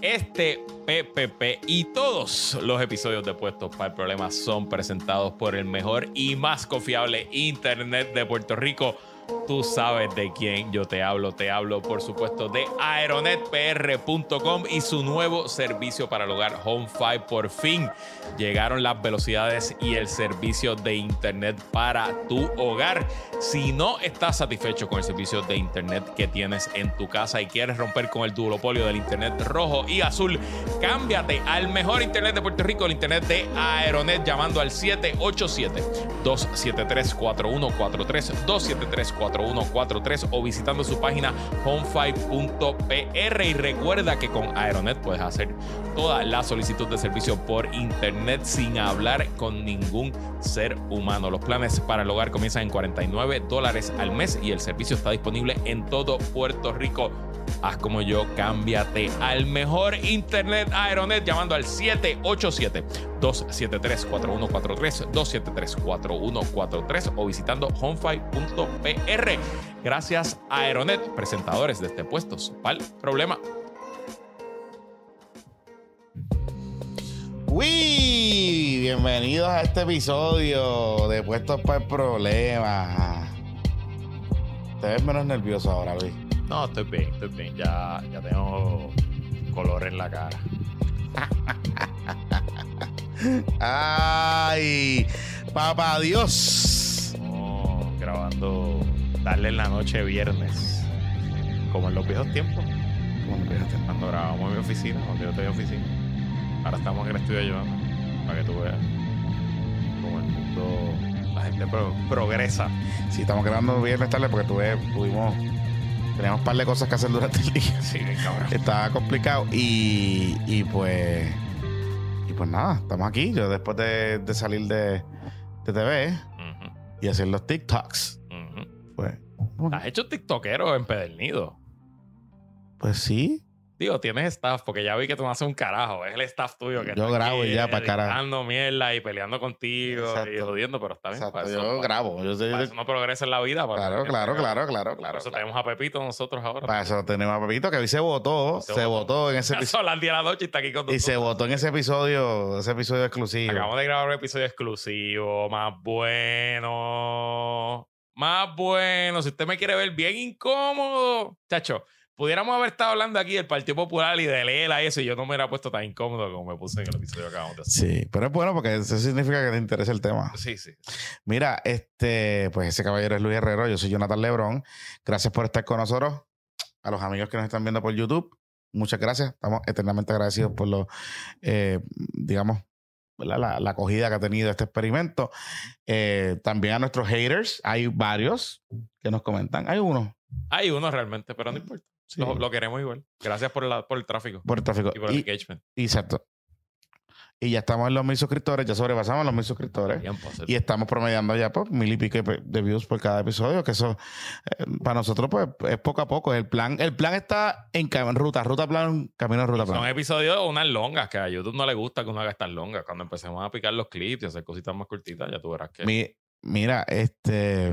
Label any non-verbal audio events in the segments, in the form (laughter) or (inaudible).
Este PPP y todos los episodios de Puestos para el Problema son presentados por el mejor y más confiable Internet de Puerto Rico. Tú sabes de quién yo te hablo. Te hablo, por supuesto, de aeronetpr.com y su nuevo servicio para el hogar Home5. Por fin llegaron las velocidades y el servicio de Internet para tu hogar. Si no estás satisfecho con el servicio de Internet que tienes en tu casa y quieres romper con el duopolio del Internet rojo y azul, cámbiate al mejor Internet de Puerto Rico, el Internet de Aeronet, llamando al 787-273-4143, 273-4143 o visitando su página home5.pr. Y recuerda que con Aeronet puedes hacer toda la solicitud de servicio por Internet sin hablar con ningún ser humano. Los planes para el hogar comienzan en 49 dólares al mes y el servicio está disponible en todo Puerto Rico. Haz como yo, cámbiate al mejor Internet Aeronet llamando al 787-273-4143, 273-4143 o visitando homefive.pr. Gracias a Aeronet, presentadores de este puestos. ¿Cuál problema? Uy, bienvenidos a este episodio de Puestos para el Problema. Te ves menos nervioso ahora, Luis. No, estoy bien, estoy bien. Ya, ya tengo color en la cara. (laughs) Ay, papá Dios. Estamos grabando darle en la noche viernes. Como en los viejos tiempos. Bueno, fíjate. Cuando grabamos en mi oficina, cuando yo tenía oficina. Ahora estamos en el estudio ayudando. Para que tú veas cómo el mundo, la gente pro- progresa. Sí, estamos grabando viernes tarde porque tuve, tuvimos, teníamos un par de cosas que hacer durante el día. Sí, cabrón. Estaba complicado y, y pues, y pues nada, estamos aquí. Yo después de, de salir de, de TV y hacer los TikToks. Pues, ¿Has hecho tiktokero empedernido? pues sí. Digo, tienes staff, porque ya vi que tú no haces un carajo. Es el staff tuyo que Yo está grabo aquí y ya, pa' carajo. mierda y peleando contigo y Exacto. jodiendo, pero está bien. Exacto, para eso, yo para- grabo. Yo sé- para eso no progresa en la vida. para- claro, claro, claro, claro, Por claro. eso claro. tenemos a Pepito nosotros ahora. Para eso tenemos a Pepito, que hoy se votó, Se se, votó. votó en ese episodio. Son las 10 de la noche y está aquí con Y nosotros. se votó en ese episodio, ese episodio exclusivo. Acabamos de grabar un episodio exclusivo, más bueno. Más bueno. Si usted me quiere ver bien incómodo, chacho, pudiéramos haber estado hablando aquí del Partido Popular y de Lela y eso, y yo no me hubiera puesto tan incómodo como me puse en el episodio que acabamos de hacer. Sí, pero es bueno porque eso significa que te interesa el tema. Sí, sí. Mira, este, pues ese caballero es Luis Herrero, yo soy Jonathan Lebrón. Gracias por estar con nosotros. A los amigos que nos están viendo por YouTube, muchas gracias. Estamos eternamente agradecidos por lo, eh, digamos. La, la acogida que ha tenido este experimento. Eh, también a nuestros haters, hay varios que nos comentan. Hay uno. Hay uno realmente, pero no importa. Sí. Lo, lo queremos igual. Gracias por, la- por el tráfico por el tráfico. y por el Y, engagement. exacto. Y ya estamos en los mil suscriptores, ya sobrepasamos los mil suscriptores. Hacer- Y estamos promediando ya pues, mil y pico de views por cada episodio, que eso eh, para nosotros pues es poco a poco. El plan, el plan está en, ruta, ruta plan, camino a ruta Son plan. episodios unas longas, que a YouTube no le gusta que uno haga estas longas. Cuando empecemos a picar los clips y hacer cositas más cortitas, ya tú verás que. Mi- mira, este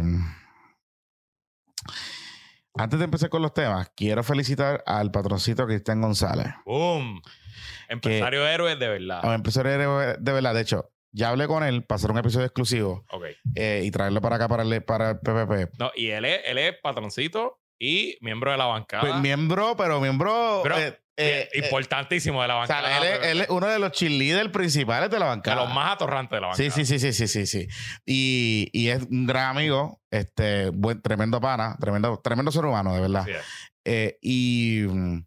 antes de empezar con los temas, quiero felicitar al patroncito Cristian González. ¡Boom! Empresario héroe de verdad. Un empresario de de verdad, de hecho, ya hablé con él para hacer un episodio exclusivo Ok. eh, y traerlo para acá para el, para el PPP. No, y él es, él es patroncito y miembro de la bancada. Pues, miembro, pero miembro Pero, eh, eh, eh, importantísimo de la O sea, bancada. él es, él es uno de los cheerleaders principales de la de bancada. los más atorrantes de la bancada. Sí, sí, sí, sí, sí, sí, sí. Y, y es un gran amigo, este, buen, tremendo pana, tremendo, tremendo ser humano, de verdad. Eh, y mm,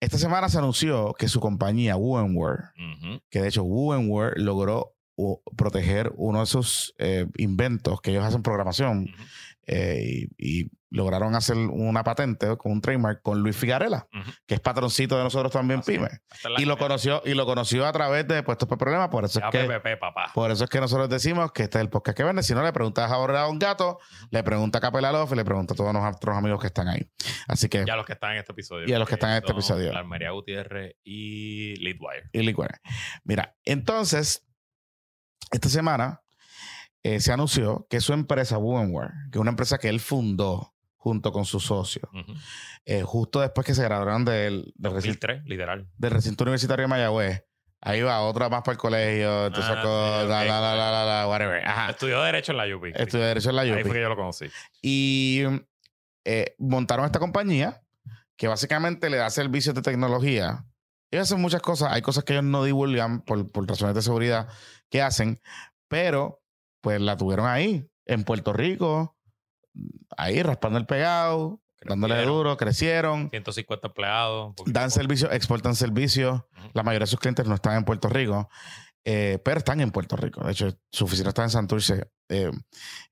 esta semana se anunció que su compañía, Wovenware, Ujú. que de hecho Wovenware logró uh, proteger uno de sus eh, inventos que ellos hacen programación eh, y, y lograron hacer una patente con un trademark con Luis Figarela, que es patroncito de nosotros también, Así. Pyme. Y lo conoció, y lo conoció a través de Puestos por Problemas, por eso es que. PPP, papá. Por eso es que nosotros decimos que este es el podcast que vende. Si no, le preguntas a a un gato, le pregunta a Capela Love y le pregunta a todos nuestros amigos que están ahí. Así que, Ya los que están en este episodio. Y a los que están en este episodio. Almería Gutiérrez y Leadwire. y licuar. Mira, entonces, esta semana eh, se anunció que su empresa, Wovenware, que es una empresa que él fundó, junto con su socio. Eh, justo después que se graduaron del, del, recinto, 2003, literal. del recinto universitario de Mayagüez. Ahí va otra más para el colegio, te Ah, sacó, sí, la, ok. la, la, la, la, la, whatever. Ajá. Estudió Derecho en la UP. Estudió Derecho en la Ahí UPI. fue que yo lo conocí. Y eh, montaron esta compañía que básicamente le da servicios de tecnología. Ellos hacen muchas cosas. Hay cosas que ellos no divulgan por, por razones de seguridad que hacen, pero pues la tuvieron ahí, en Puerto Rico, ahí raspando el pegado, dándole Crecieron. duro, crecieron. 150 empleados. Dan servicios, exportan servicios. La mayoría de sus clientes no están en Puerto Rico, eh, pero están en Puerto Rico. De hecho, su oficina está en Santurce. Eh,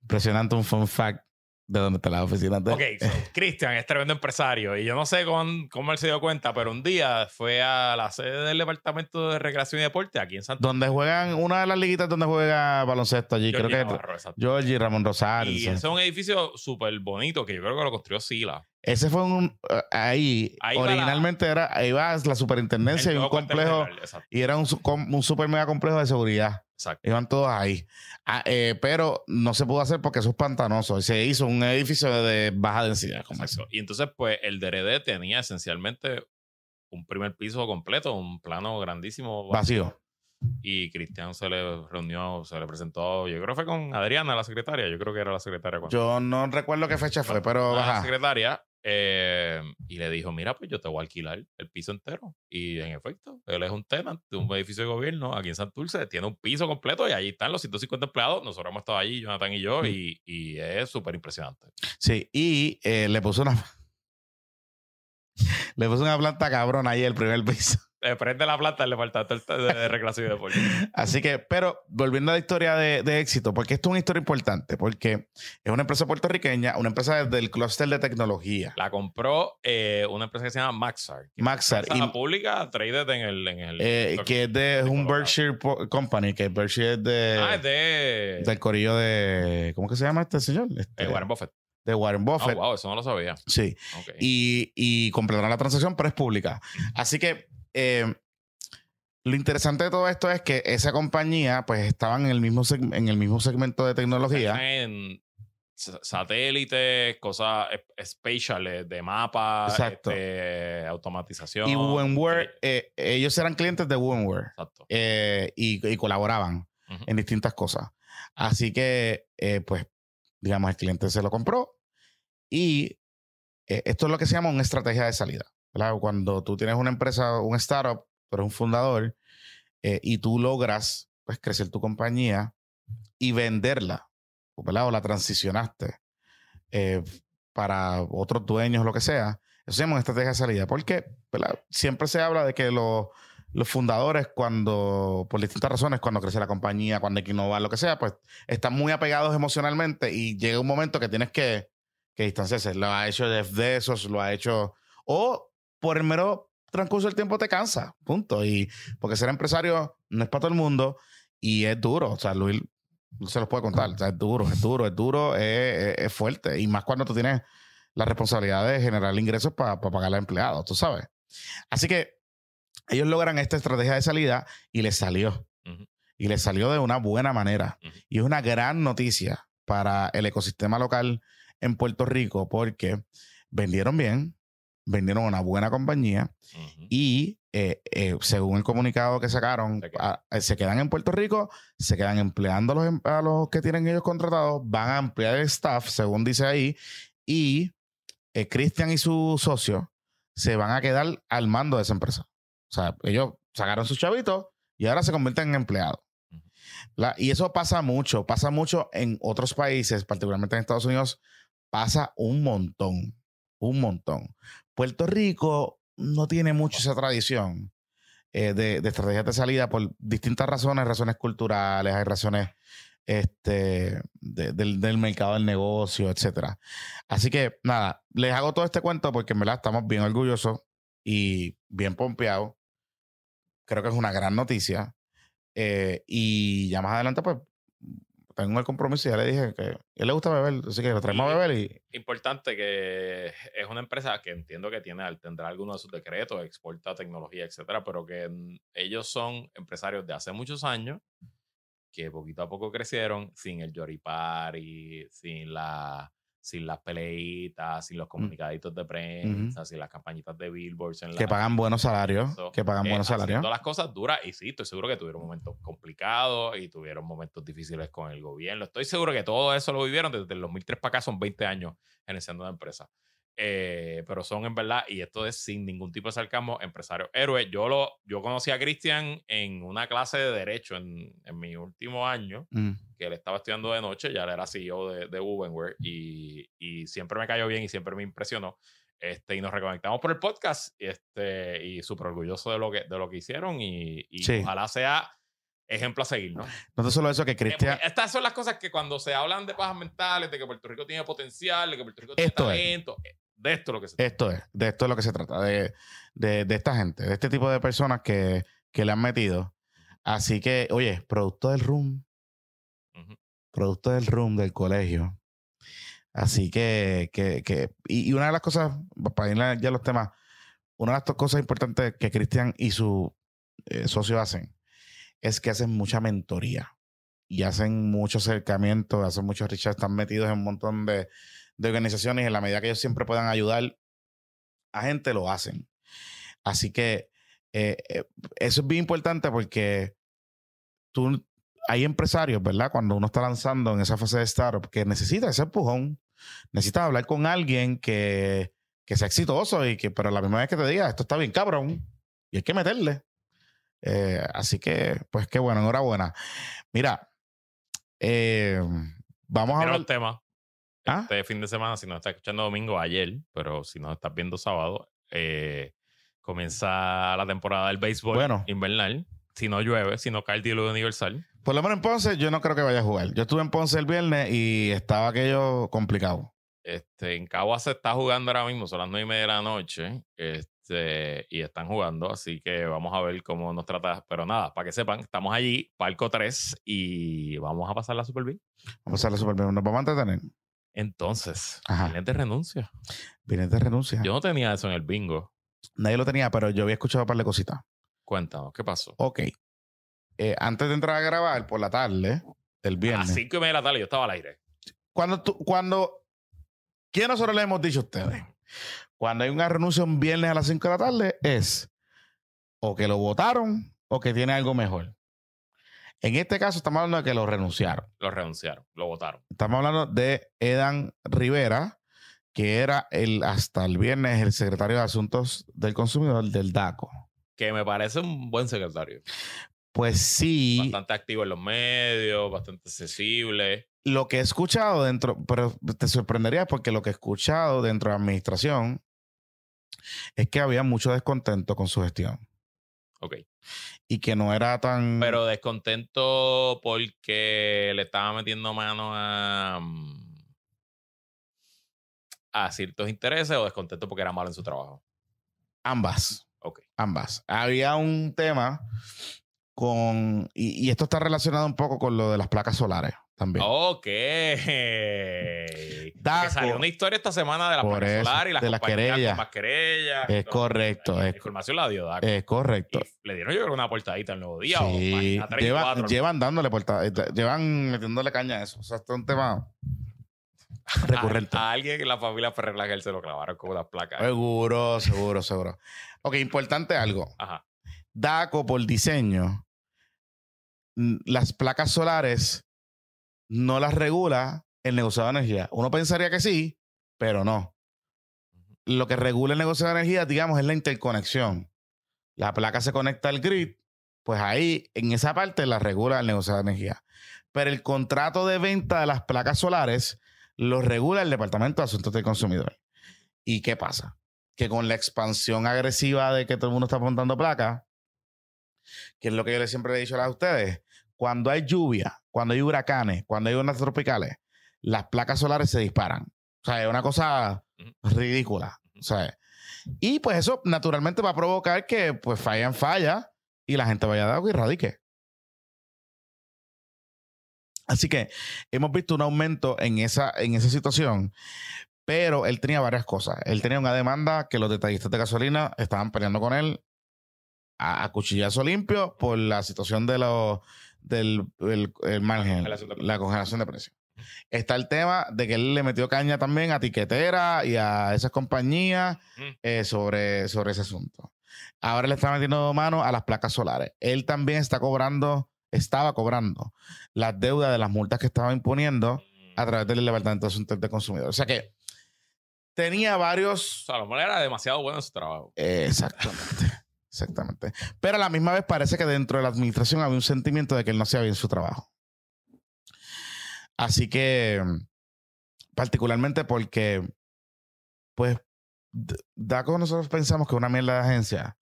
impresionante un fun fact de dónde está la oficina de Ok, so, (laughs) Cristian es tremendo empresario y yo no sé con- cómo él se dio cuenta, pero un día fue a la sede del Departamento de Recreación y Deporte aquí en Santo donde juegan, una de las liguitas donde juega baloncesto allí, creo que Navarro. Georgie Ramón Rosario. Y sí. ese es un edificio súper bonito que yo creo que lo construyó Sila. Ese fue un. eh, ahí, originalmente era. Ahí va la superintendencia y un complejo. general, Y era un, un super mega complejo de seguridad. Exacto. Iban todos ahí. Ah, eh, pero no se pudo hacer porque eso es pantanoso. Y se hizo un edificio de baja densidad. Como. Y entonces, pues, el DRD tenía esencialmente un primer piso completo, un plano grandísimo. Vacío. Y Cristian se le reunió, se le presentó, yo creo que fue con Adriana, la secretaria. Yo creo que era la secretaria. cuando- Yo no recuerdo qué fecha fue, pero ajá. secretaria eh, y le dijo, mira, pues yo te voy a alquilar el piso entero. Y en efecto, él es un tenant de un edificio de gobierno aquí en Santurce, tiene un piso completo y allí están los 150 empleados. Nosotros hemos estado allí, Jonathan y yo, Mm. y, y es súper impresionante. Sí, y eh, le puso una. (laughs) le puso una planta cabrón ahí el primer piso. Eh, prende la planta del departamento de, recreación y deporte. Así que, pero volviendo a la historia de, de éxito, porque esto es una historia importante, porque es una empresa puertorriqueña, una empresa del clúster de tecnología. La compró eh, una empresa que se llama Maxar. Maxar, es y- pública traded en el... En el eh, que es de un. Berkshire Company, que Berkshire es de, ah, es de, del corillo de. ¿Cómo que se llama este señor? Este, eh, Warren Buffett. De Warren Oh, Buffett. wow, eso no lo sabía. Sí. Y, y completaron la transacción, pero es pública. Así que eh, lo interesante de todo esto es que esa compañía, pues, estaban en el mismo, en el mismo segmento de tecnología. en sa- satélites, cosas eh, espaciales de mapas, este, automatización. Y Wovenware, Eh, eh, ellos eran clientes de Wovenware Exacto. eh, y, y colaboraban en distintas cosas. Así que, eh, pues, digamos, el cliente se lo compró y esto es lo que se llama una estrategia de salida. ¿Verdad? Cuando tú tienes una empresa, un startup, tú eres un fundador eh, y tú logras pues, crecer tu compañía y venderla, ¿verdad? o la transicionaste eh, para otros dueños, lo que sea. Eso se llama una estrategia de salida. Porque ¿verdad? siempre se habla de que los fundadores, cuando, por distintas razones, cuando crece la compañía, cuando hay que innovar, lo que sea, pues están muy apegados emocionalmente y llega un momento que tienes que, que distanciarse. Lo ha hecho Jeff Bezos, lo ha hecho. O por el mero transcurso del tiempo te cansa, punto. Y porque ser empresario no es para todo el mundo y es duro. O sea, Luis se los puede contar. O sea, es duro, es duro, es duro, es, fuerte. Y más cuando tú tienes la responsabilidad de generar ingresos para pagar a empleados, tú sabes. Así que ellos logran esta estrategia de salida y les salió. Y les salió de una buena manera. Y es una gran noticia para el ecosistema local en Puerto Rico porque vendieron bien, vendieron una buena compañía y eh, eh, según el comunicado que sacaron, Se quedan. a- eh, se quedan en Puerto Rico, se quedan empleando a los, em- a los que tienen ellos contratados, van a ampliar el staff, según dice ahí, y eh, Cristian y su socio se van a quedar al mando de esa empresa. O sea, ellos sacaron sus chavitos y ahora se convierten en empleados. La- y eso pasa mucho, pasa mucho en otros países, particularmente en Estados Unidos, pasa un montón, un montón. Puerto Rico no tiene mucho esa tradición eh, de, de estrategias de salida por distintas razones, razones culturales, hay razones este, de- del, mercado del negocio, etcétera. Así que nada, les hago todo este cuento porque en verdad estamos bien orgullosos y bien pompeados. Creo que es una gran noticia. Eh, y ya más adelante, pues, tengo el compromiso y ya le dije que a él le gusta beber, así que lo traemos a beber y Importante que es una empresa que entiendo que tiene, tendrá algunos de sus decretos, exporta tecnología, etcétera, pero que ellos son empresarios de hace muchos años que poquito a poco crecieron sin el Yoripari, sin la sin las peleitas, sin los comunicaditos de prensa, sin las campañitas de billboards. En que pagan buenos salarios. Eso, Que pagan eh, buenos salarios. haciendo las cosas duras y sí, estoy seguro que tuvieron momentos complicados y tuvieron momentos difíciles con el gobierno. Estoy seguro que todo eso lo vivieron desde el 2003 para acá, son 20 años gerenciando una empresa. Eh, pero son en verdad, y esto es sin ningún tipo de sarcasmo, empresarios héroes. Yo, lo, yo conocí a Cristian en una clase de Derecho en, en mi último año, Mm. que él estaba estudiando de noche, ya él era CEO de, de Wovenware y, y siempre me cayó bien y siempre me impresionó. Este, y nos reconectamos por el podcast este, y súper orgulloso de lo que, de lo que hicieron y, y Sí. ojalá sea ejemplo a seguir, ¿no? No tan solo eso que Cristian. Estas son las cosas que cuando se hablan de pajas mentales, de que Puerto Rico tiene potencial, de que Puerto Rico tiene Esto es. talento, eh, de esto es lo que se Esto es, de esto es lo que se trata, de, de, de esta gente, de este tipo de personas que, que le han metido. Así que, oye, producto del room, Ujú. producto del room del colegio. Así que, que, que y, y una de las cosas, para ir ya a los temas, una de las cosas importantes que Cristian y su eh, socio hacen es que hacen mucha mentoría y hacen mucho acercamiento, hacen muchos research, están metidos en un montón de, de organizaciones en la medida que ellos siempre puedan ayudar a gente, lo hacen. Así que eh, eh, eso es bien importante porque tú, hay empresarios, ¿verdad? Cuando uno está lanzando en esa fase de startup, que necesita ese empujón, necesitas hablar con alguien que, que sea exitoso y que, pero la misma vez que te diga, esto está bien cabrón y hay que meterle. Eh, así que, pues qué bueno, enhorabuena. Mira, eh, vamos a hablar. los temas. ¿Ah? Este fin de semana, si nos estás escuchando domingo, ayer, pero si nos estás viendo sábado, eh, comienza la temporada del béisbol Bueno. invernal. Si no llueve, si no cae el diluvio universal. Por lo menos en Ponce, yo no creo que vaya a jugar. Yo estuve en Ponce el viernes y estaba aquello complicado. Este, en Cagua se está jugando ahora mismo, son las nueve y media de la noche. Este, y están jugando, así que vamos a ver cómo nos trata. Pero nada, para que sepan, estamos allí, Palco 3, y vamos a pasarla súper bien. Vamos a hacerlo súper bien. Nos vamos a entretener. Entonces, de renuncia. Vienes de renuncia. Yo no tenía eso en el bingo. Nadie lo tenía, pero yo había escuchado un par de cositas. Cuéntanos, ¿qué pasó? Ok. Eh, antes de entrar a grabar por la tarde, el A viernes. las 5 y media de la tarde yo estaba al aire. Cuando tú, cuando. ¿Quién nosotros le hemos dicho a ustedes? Cuando hay una renuncia un viernes a las 5 de la tarde, es o que lo votaron o que tiene algo mejor. En este caso, estamos hablando de que lo renunciaron. Lo renunciaron, lo votaron. Estamos hablando de Edan Rivera, que era el hasta el viernes el secretario de Asuntos del Consumidor del DACO. Que me parece un buen secretario. Pues sí, Bastante activo en los medios, bastante accesible. lo que he escuchado dentro, pero te sorprendería porque lo que he escuchado dentro de la administración es que había mucho descontento con su gestión Ok. Y que no era tan... Pero descontento porque le estaba metiendo mano a, mm, a ciertos intereses o descontento porque era malo en su trabajo. ambas, Ok. ambas. Había un tema con... Y, y esto está relacionado un poco con lo de las placas solares también. Ok. Que Daco. salió una historia esta semana de la Por eso, solar y las de las compañías querellas. con más querellas. Es correcto, La es- información la dio Daco. Es correcto. Y le dieron yo creo una portadita el nuevo día o Sí, lleva- cuatro. llevan dándole porta- eh, llevan metiéndole caña a eso. O sea, esto es un tema (laughs) recurrente. A, a alguien en la familia Ferrer Laguer se lo clavaron con las placas. Seguro, seguro, seguro. Ok, importante algo. Ajá. DACO por diseño, las placas solares no las regula el negociado de energía. Uno pensaría que sí, pero no. Lo que regula el negocio de energía, digamos, es la interconexión. La placa se conecta al grid, pues ahí, en esa parte, la regula el negocio de energía. Pero el contrato de venta de las placas solares lo regula el Departamento de Asuntos del Consumidor. ¿Y qué pasa? Que con la expansión agresiva de que todo el mundo está apuntando placas, que es lo que yo siempre he dicho a ustedes, cuando hay lluvia, cuando hay huracanes, cuando hay ondas tropicales, las placas solares se disparan. O sea, es una cosa ridícula. O sea, y pues eso naturalmente va a provocar que pues fallan falla y la gente vaya a dar y radique. Así que hemos visto un aumento en esa, en esa situación, pero él tenía varias cosas. Él tenía una demanda que los detallistas de gasolina estaban peleando con él a, a cuchillazo limpio por la situación de los del el, el margen, Congelación de precios. la congelación de precios. Está el tema de que él le metió caña también a Tiquetera y a esas compañías Mm. eh, sobre, sobre ese asunto. Ahora le está metiendo mano a las placas solares. Él también está cobrando, estaba cobrando las deudas de las multas que estaba imponiendo a través del Departamento de Asuntos de Consumidor. O sea que tenía varios O sea, a lo mejor era demasiado bueno en su trabajo. Exactamente. Exactamente. Pero a la misma vez parece que dentro de la administración había un sentimiento de que él no hacía bien su trabajo. Así que, particularmente porque, pues, DACO nosotros pensamos que es una mierda de agencia,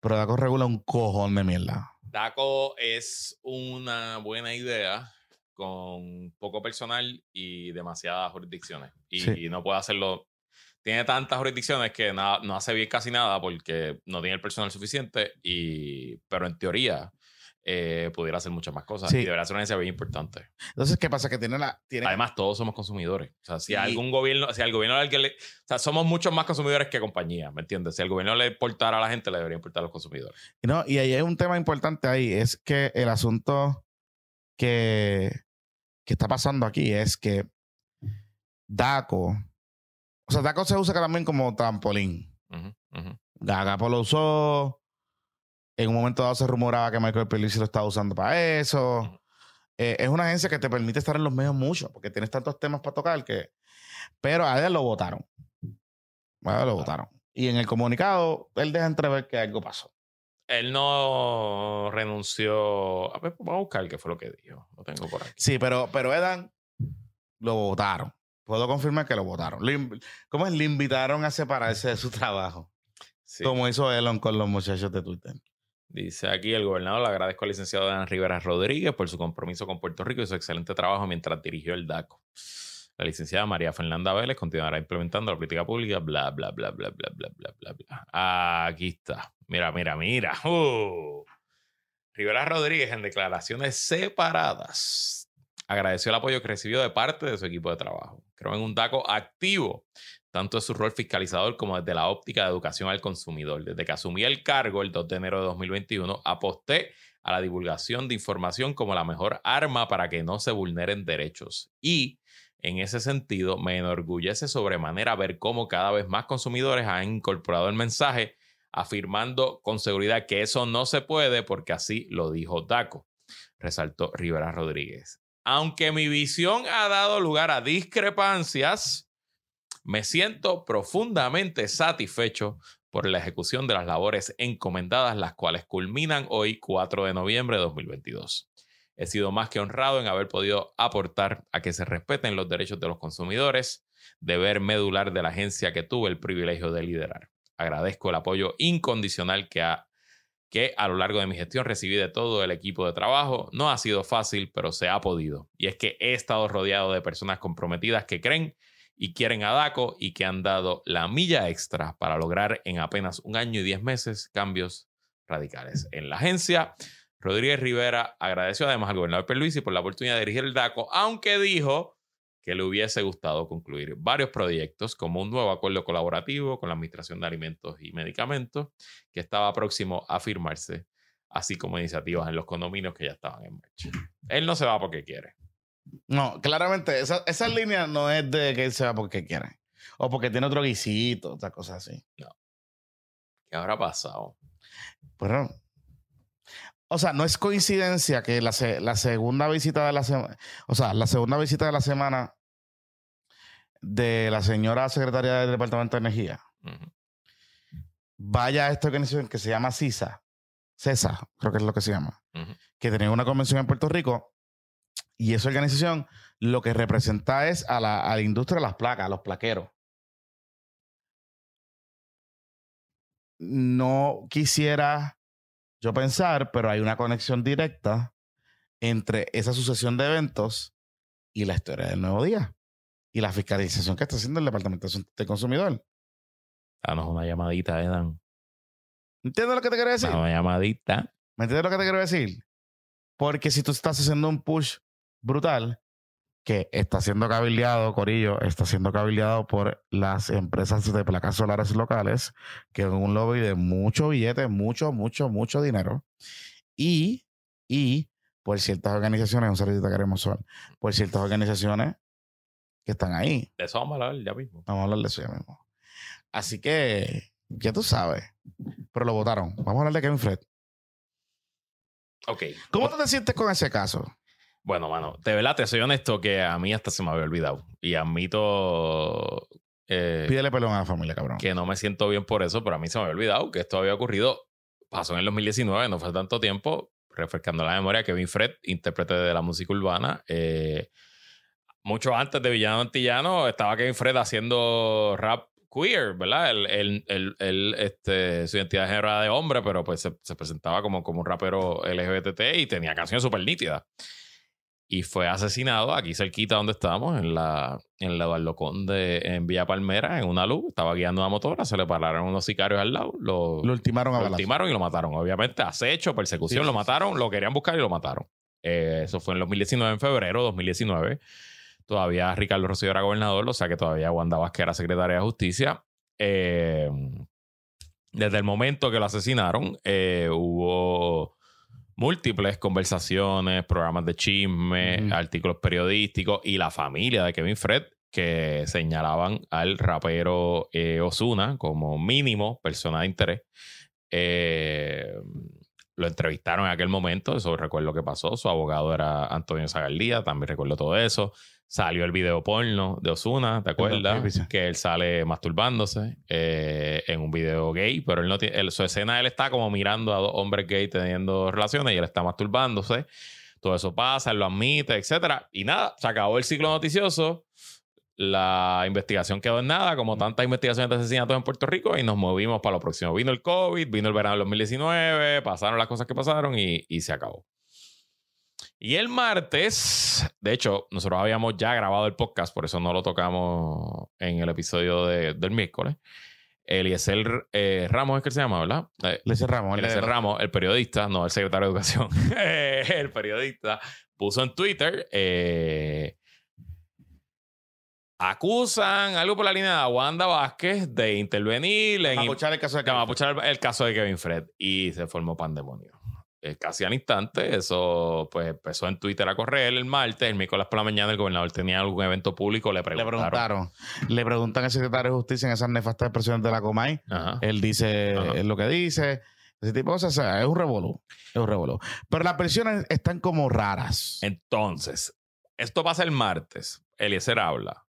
pero DACO regula un cojón de mierda. DACO es una buena idea con poco personal y demasiadas jurisdicciones. Y Sí. no puede hacerlo. Tiene tantas jurisdicciones que nada- no hace bien casi nada porque no tiene el personal suficiente. Y, pero en teoría eh, pudiera hacer muchas más cosas. Sí. Y debería ser una agencia bien importante. Entonces, ¿qué pasa? Que tiene la... Tiene, Además, todos somos consumidores. O sea, si Y- algún gobierno, si al gobierno al que le. O sea, somos muchos más consumidores que compañías, ¿me entiendes? Si al gobierno le importara a la gente, le debería importar a los consumidores. No, y ahí hay un tema importante ahí, es que el asunto que, que está pasando aquí es que DACO, o sea, se usa también como trampolín. Ujú. Gagapo lo usó, en un momento dado se rumoraba que Michael Pelisi lo estaba usando para eso. Eh, es una agencia que te permite estar en los medios mucho, porque tienes tantos temas para tocar que... Pero a él lo votaron. A él lo votaron. Y en el comunicado, él deja entrever que algo pasó. Él no renunció. A ver, vamos a buscar qué fue lo que dijo. Lo tengo por aquí. Sí, pero, pero Edan lo votaron. Puedo confirmar que lo votaron. ¿Cómo es? Le invitaron a separarse de su trabajo. Sí. Como hizo Elon con los muchachos de Twitter. Dice aquí el gobernador le agradezco al licenciado Dan Rivera Rodríguez por su compromiso con Puerto Rico y su excelente trabajo mientras dirigió el DACO. La licenciada María Fernanda Vélez continuará implementando la política pública, bla, bla, bla, bla, bla, bla, bla, bla, bla. Aquí está. Mira, mira, mira. Uh. Rivera Rodríguez en declaraciones separadas agradeció el apoyo que recibió de parte de su equipo de trabajo. Creo en un DACO activo, tanto en su rol fiscalizador como desde la óptica de educación al consumidor. Desde que asumí el cargo el 2 de enero de 2021, aposté a la divulgación de información como la mejor arma para que no se vulneren derechos. Y en ese sentido, me enorgullece sobremanera ver cómo cada vez más consumidores han incorporado el mensaje afirmando con seguridad que eso no se puede porque así lo dijo DACO, resaltó Rivera Rodríguez. Aunque mi visión ha dado lugar a discrepancias, me siento profundamente satisfecho por la ejecución de las labores encomendadas, las cuales culminan hoy 4 de noviembre de 2022. He sido más que honrado en haber podido aportar a que se respeten los derechos de los consumidores, deber medular de la agencia que tuve el privilegio de liderar. Agradezco el apoyo incondicional que ha que a lo largo de mi gestión recibí de todo el equipo de trabajo. No ha sido fácil, pero se ha podido. Y es que he estado rodeado de personas comprometidas que creen y quieren a DACO y que han dado la milla extra para lograr en apenas un año y diez meses cambios radicales en la agencia. Rodríguez Rivera agradeció además al gobernador Perluisi por la oportunidad de dirigir el DACO, aunque dijo que le hubiese gustado concluir varios proyectos, como un nuevo acuerdo colaborativo con la Administración de Alimentos y Medicamentos, que estaba próximo a firmarse, así como iniciativas en los condominios que ya estaban en marcha. Él no se va porque quiere. No, claramente, esa, esa línea no es de que él se va porque quiere. O porque tiene otro guisito, otra cosa así. ¿Qué habrá pasado? Pero, o sea, no es coincidencia que la, se- la segunda visita de la semana, o sea, la segunda visita de la semana de la señora secretaria del Departamento de Energía vaya a esta organización que se llama CISA, CESA, creo que es lo que se llama, que tenía una convención en Puerto Rico y esa organización lo que representa es a la, a la industria de las placas, a los plaqueros. No quisiera yo pensar, pero hay una conexión directa entre esa sucesión de eventos y la historia del nuevo día y la fiscalización que está haciendo el Departamento de Consumidor. Danos una llamadita, Edan. ¿Entiendes lo que te quiero decir? Danos una llamadita. ¿Me entiendes lo que te quiero decir? Porque si tú estás haciendo un push brutal, que está siendo cabildeado, Corillo, está siendo cabildeado por las empresas de placas solares locales, que es un lobby de mucho billete, mucho, mucho, mucho dinero. Y, y por ciertas organizaciones, un saludito a Karen Sol, por ciertas organizaciones que están ahí. De eso vamos a hablar ya mismo. Vamos a hablar de eso ya mismo. Así que, ya tú sabes. Pero lo votaron. Vamos a hablar de Kevin Fred. Ok. ¿Cómo tú te sientes con ese caso? Bueno, mano, de verdad te soy honesto que a mí hasta se me había olvidado. Y admito eh, Pídele perdón a la familia, cabrón. que no me siento bien por eso, pero a mí se me había olvidado que esto había ocurrido. Pasó en el 2019, no fue tanto tiempo. Refrescando la memoria, Kevin Fred, intérprete de la música urbana. eh, mucho antes de Villano Antillano estaba Kevin Fred haciendo rap queer, ¿verdad? Él, él- él- él, este, su identidad era de hombre, pero pues se, se presentaba como, como un rapero LGBT y tenía canciones súper nítidas. Y fue asesinado aquí cerquita donde estamos, en la, en la Eduardo Conde, en Villa Palmera, en una luz. Estaba guiando una motora, se le pararon unos sicarios al lado, lo, Lo ultimaron a lo ultimaron y lo mataron. Obviamente, acecho, persecución, Sí, lo sí, mataron, lo querían buscar y lo mataron. Eh, eso fue en 2019, en febrero 2019. Todavía Ricardo Rosselló era gobernador, o sea que todavía Wanda Vázquez era secretaria de Justicia. Eh, desde el momento que lo asesinaron, eh, hubo múltiples conversaciones, programas de chisme, artículos periodísticos y la familia de Kevin Fred que señalaban al rapero eh, Osuna como mínimo persona de interés. Eh, lo entrevistaron en aquel momento, eso recuerdo que pasó. Su abogado era Antonio Zagaldía, también recuerdo todo eso. Salió el video porno de Osuna, ¿te acuerdas? Que él sale masturbándose eh, en un video gay, pero él no tiene, él- su escena él está como mirando a dos hombres gay teniendo relaciones y él está masturbándose. Todo eso pasa, él lo admite, etcétera. Y nada, se acabó el ciclo noticioso. La investigación quedó en nada, como tantas investigaciones de asesinatos en Puerto Rico, y nos movimos para lo próximo. Vino el COVID, vino el verano del 2019, pasaron las cosas que pasaron y, y se acabó. Y el martes, de hecho, nosotros habíamos ya grabado el podcast, por eso no lo tocamos en el episodio de- del miércoles. Eliezer eh, Ramos es que se llama, ¿verdad? Eh, Le cerramos. le Eliezer Ramos, el periodista, no el secretario de Educación, (laughs) eh, el periodista, puso en Twitter, eh, acusan algo por la línea de Wanda Vázquez de intervenir en Mapuchar caso de el caso de Kevin Fred y se formó pandemonio. Eh, casi al instante, eso pues empezó en Twitter a correr el martes, el miércoles por la mañana el gobernador tenía algún evento público, le Le preguntaron. preguntaron. Le preguntan al secretario de Justicia en esas nefastas expresiones de la Comay. Ajá. Él dice Ajá. lo que dice. Ese tipo de cosas. O sea, es un revolú. Es un revolú. Pero las versiones están como raras. Entonces, esto pasa el martes. Eliezer habla.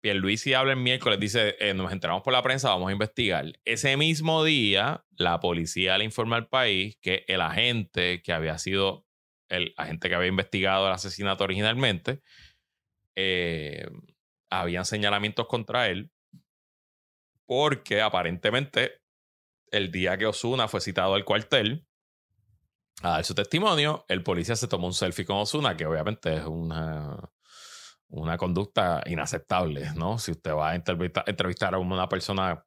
Pierluisi habla el miércoles, dice, eh, nos enteramos por la prensa, vamos a investigar. Ese mismo día, la policía le informa al país que el agente que había sido el agente que había investigado el asesinato originalmente, eh, habían señalamientos contra él porque aparentemente el día que Osuna fue citado al cuartel a dar su testimonio, el policía se tomó un selfie con Osuna, que obviamente es una, una conducta inaceptable, ¿no? Si usted va a entrevista- entrevistar a una persona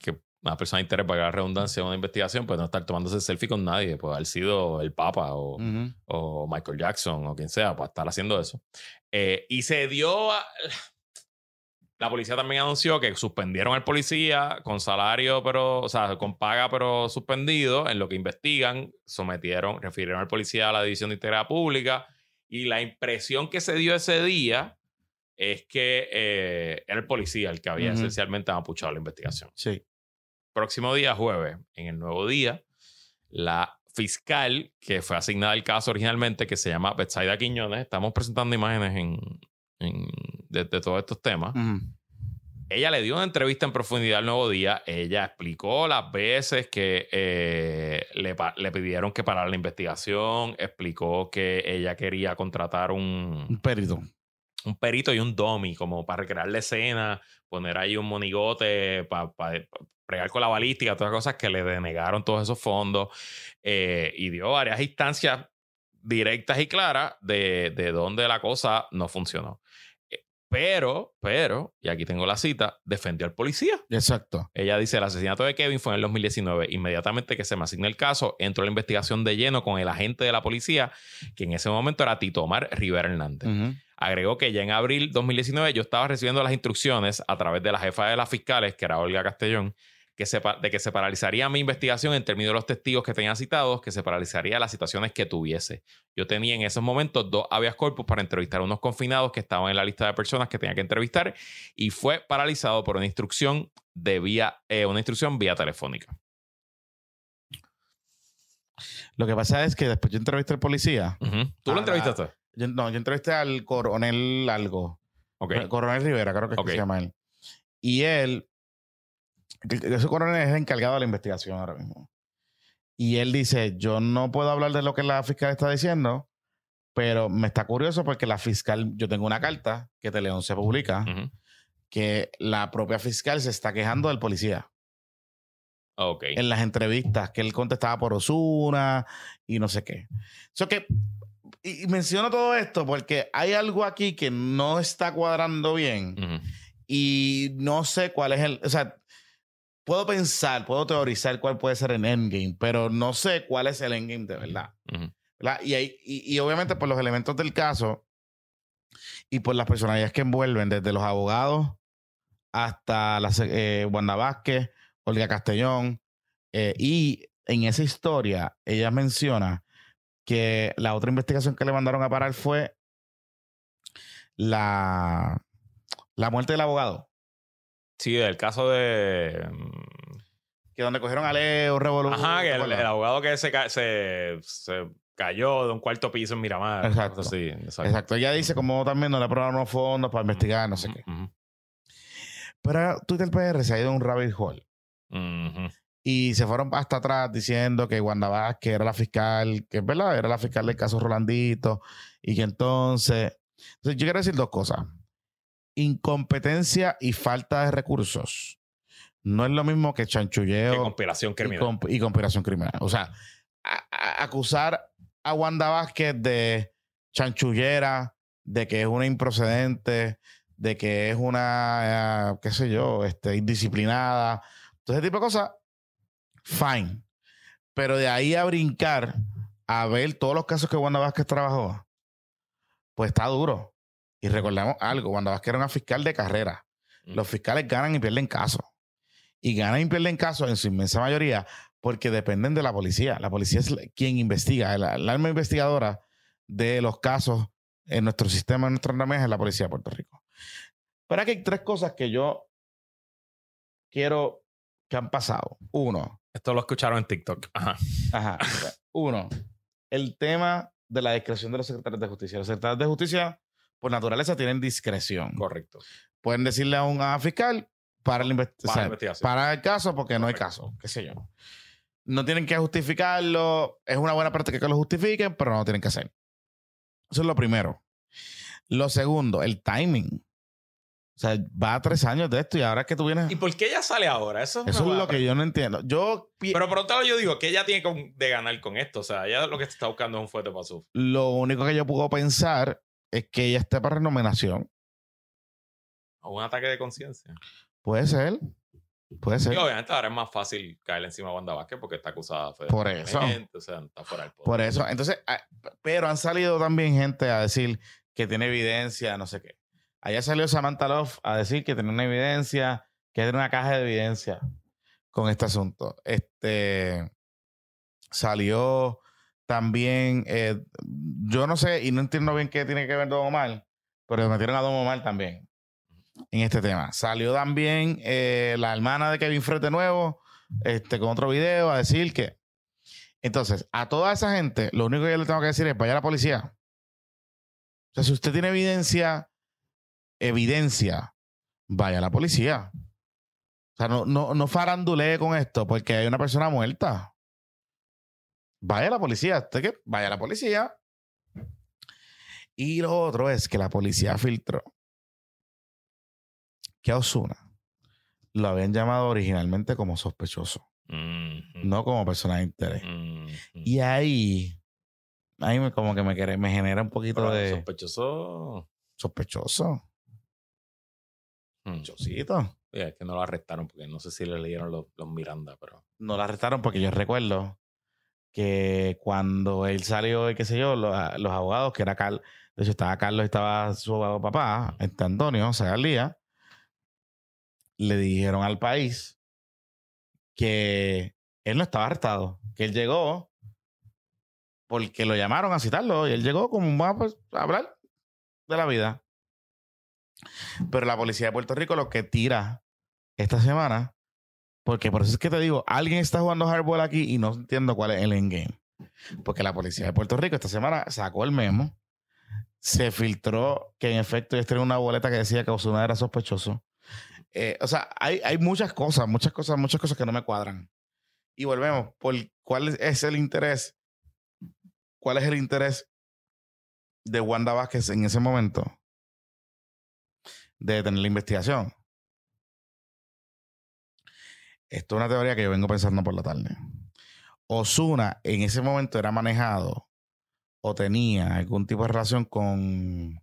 que una persona de interés para la redundancia en una investigación, pues no estar tomándose selfie con nadie, puede haber sido el Papa o, o Michael Jackson o quien sea, para estar haciendo eso. Eh, y se dio. a- La policía también anunció que suspendieron al policía con salario, pero, o sea, con paga, pero suspendido. En lo que investigan, sometieron, refirieron al policía a la División de Integridad Pública. Y la impresión que se dio ese día es que eh, era el policía el que había esencialmente amapuchado la investigación Sí. próximo día, jueves, en el nuevo día, la fiscal que fue asignada al caso originalmente, que se llama Betsaida Quiñones, estamos presentando imágenes en, en- de, de todos estos temas. Ujú. Ella le dio una entrevista en profundidad al nuevo día. Ella explicó las veces que eh, le, pidieron que parara la investigación. Explicó que ella quería contratar un, Un perito. un perito y un dummy, como para recrear la escena, poner ahí un monigote para pregar con la balística, todas las cosas que le denegaron todos esos fondos. eh, y dio varias instancias directas y claras de, de dónde la cosa no funcionó. Pero, pero, y aquí tengo la cita, defendió al policía. Exacto. Ella dice, el asesinato de Kevin fue en el 2019. Inmediatamente que se me asignó el caso, entró la investigación de lleno con el agente de la policía, que en ese momento era Tito Omar Rivera Hernández. Agregó que ya en abril 2019 yo estaba recibiendo las instrucciones a través de la jefa de las fiscales, que era Olga Castellón, que se, de que se paralizaría mi investigación en términos de los testigos que tenía citados, que se paralizaría las situaciones que tuviese. Yo tenía en esos momentos dos habeas corpus para entrevistar a unos confinados que estaban en la lista de personas que tenía que entrevistar y fue paralizado por una instrucción de vía, eh, una instrucción vía telefónica. Lo que pasa es que después yo entrevisté al policía. ¿Tú lo entrevistaste? Yo- no, yo entrevisté al coronel algo. Ok. El Coronel Rivera, creo que es que se llama él. Y él, ese coronel es el encargado de la investigación ahora mismo. Y él dice, yo no puedo hablar de lo que la fiscal está diciendo, pero me está curioso porque la fiscal, yo tengo una carta que Teleón se publica, Ujú. que la propia fiscal se está quejando del policía Ok. en las entrevistas, que él contestaba por Osuna y no sé qué. Eso que, y, menciono todo esto porque hay algo aquí que no está cuadrando bien Ujú. y no sé cuál es el, o sea, puedo pensar, puedo teorizar cuál puede ser el endgame, pero no sé cuál es el endgame de verdad. Y, hay- y, y obviamente por los elementos del caso y por las personalidades que envuelven, desde los abogados hasta la, eh, Wanda Vázquez, Olga Castellón, eh, y en esa historia ella menciona que la otra investigación que le mandaron a parar fue la, la muerte del abogado. Sí, del caso de. mm, Que donde cogieron a Leo, Revolu. Ajá, que ¿te el, abogado que se, se, se cayó de un cuarto piso en Miramar. Exacto. así, exacto. Exacto. Ella dice como también no le aprobaron los fondos para investigar, no sé qué. Pero Twitter PR se ha ido a un rabbit hole. Y se fueron hasta atrás diciendo que Wanda Vázquez era la fiscal, que es verdad, era la fiscal del caso Rolandito. Y que entonces. Entonces, yo quiero decir dos cosas: incompetencia y falta de recursos. No es lo mismo que chanchulleo conspiración y, criminal. comp- y conspiración criminal. O sea, a- a- acusar a Wanda Vázquez de chanchullera, de que es una improcedente, de que es una, eh, qué sé yo, este, indisciplinada, todo ese tipo de cosas, fine. Pero de ahí a brincar a ver todos los casos que Wanda Vázquez trabajó, pues está duro. Y recordemos algo, Wanda Vázquez era una fiscal de carrera. Mm. Los fiscales ganan y pierden casos. Y ganan y pierden casos en su inmensa mayoría porque dependen de la policía. La policía es quien investiga. El, el arma investigadora de los casos en nuestro sistema, en nuestra andamiaje, es la policía de Puerto Rico. Pero aquí hay tres cosas que yo quiero que han pasado. Uno, Esto lo escucharon en TikTok. Ajá. Ajá. (laughs) Uno, el tema de la discreción de los secretarios de justicia. Los secretarios de justicia, por naturaleza, tienen discreción. Correcto. Pueden decirle a un a fiscal para, investi- Para o sea, la investigación. para el caso porque no hay caso, qué sé yo. No tienen que justificarlo. Es una buena práctica que lo justifiquen, pero no lo tienen que hacer. Eso es lo primero. Lo segundo, el timing. O sea, va a tres años de esto y ahora es que tú vienes. ¿Y por qué ella sale ahora? Eso, Eso es lo que yo no entiendo. Yo Pero por otro lado, yo digo que ella tiene de ganar con esto. O sea, ella lo que está buscando es un fuerte para su. lo único que yo puedo pensar es que ella esté para renominación. o un ataque de conciencia. Puede ser. Puede ser. Y obviamente ahora es más fácil caerle encima a Wanda Vázquez porque está acusada Por eso. O sea, está fuera del poder. Por eso. Entonces, ah, pero han salido también gente a decir que tiene evidencia, no sé qué. Allá salió Samantha Love a decir que tiene una evidencia, que tiene una caja de evidencia con este asunto. Este salió también, eh, yo no sé, y no entiendo bien qué tiene que ver Don Omar, pero metieron a Don Omar también en este tema. Salió también eh, la hermana de Kevin Fred de nuevo, este, con otro video, a decir que. Entonces, a toda esa gente, lo único que yo le tengo que decir es: vaya a la policía. O sea, si usted tiene evidencia, evidencia, vaya a la policía. O sea, no, no, no farandulee con esto porque hay una persona muerta. Vaya la policía. ¿Usted qué? Vaya la policía. Y lo otro es que la policía filtró que a Osuna lo habían llamado originalmente como sospechoso, no como persona de interés. Y ahí, ahí me, como que me, quere- me genera un poquito Pero de sospechoso. sospechoso. Hmm. Chocito. Es que no lo arrestaron porque no sé si le leyeron los, los Miranda, pero. No la arrestaron porque yo recuerdo que cuando él salió qué sé yo, los, abogados, que era Carlos, de hecho estaba Carlos estaba su papá, este Antonio, Sagalía, le dijeron al país que él no estaba arrestado, que él llegó porque lo llamaron a citarlo y él llegó como va pues, a hablar de la vida. Pero la policía de Puerto Rico lo que tira esta semana, porque por eso es que te digo, alguien está jugando hardball aquí y no entiendo cuál es el endgame. Porque la policía de Puerto Rico esta semana sacó el memo, se filtró que en efecto ellos tenían una boleta que decía que Osuna era sospechoso. Eh, o sea, hay, hay muchas cosas, muchas cosas, muchas cosas que no me cuadran. Y volvemos, ¿cuál es el interés? ¿Cuál es el interés de Wanda Vázquez en ese momento de tener la investigación? Esto es una teoría que yo vengo pensando por la tarde. Osuna en ese momento era manejado o tenía algún tipo de relación con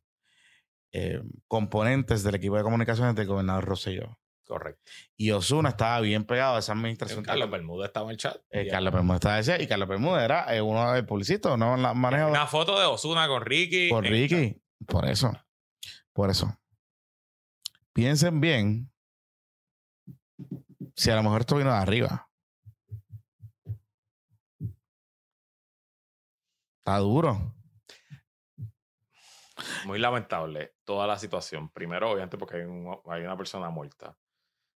eh, componentes del equipo de comunicaciones del gobernador Rosselló. Correcto. Y Osuna estaba bien pegado a esa administración. Carlos Bermúdez estaba en el chat. Eh, Carlos Bermúdez estaba ese, y Carlos Bermúdez era eh, uno del publicista, ¿no? La Una foto de Osuna con Ricky. chat. Ricky. Por eso. Por eso. Piensen bien si a lo mejor esto vino de arriba. Está duro. Muy lamentable toda la situación. Primero, obviamente, porque hay, un- hay una persona muerta.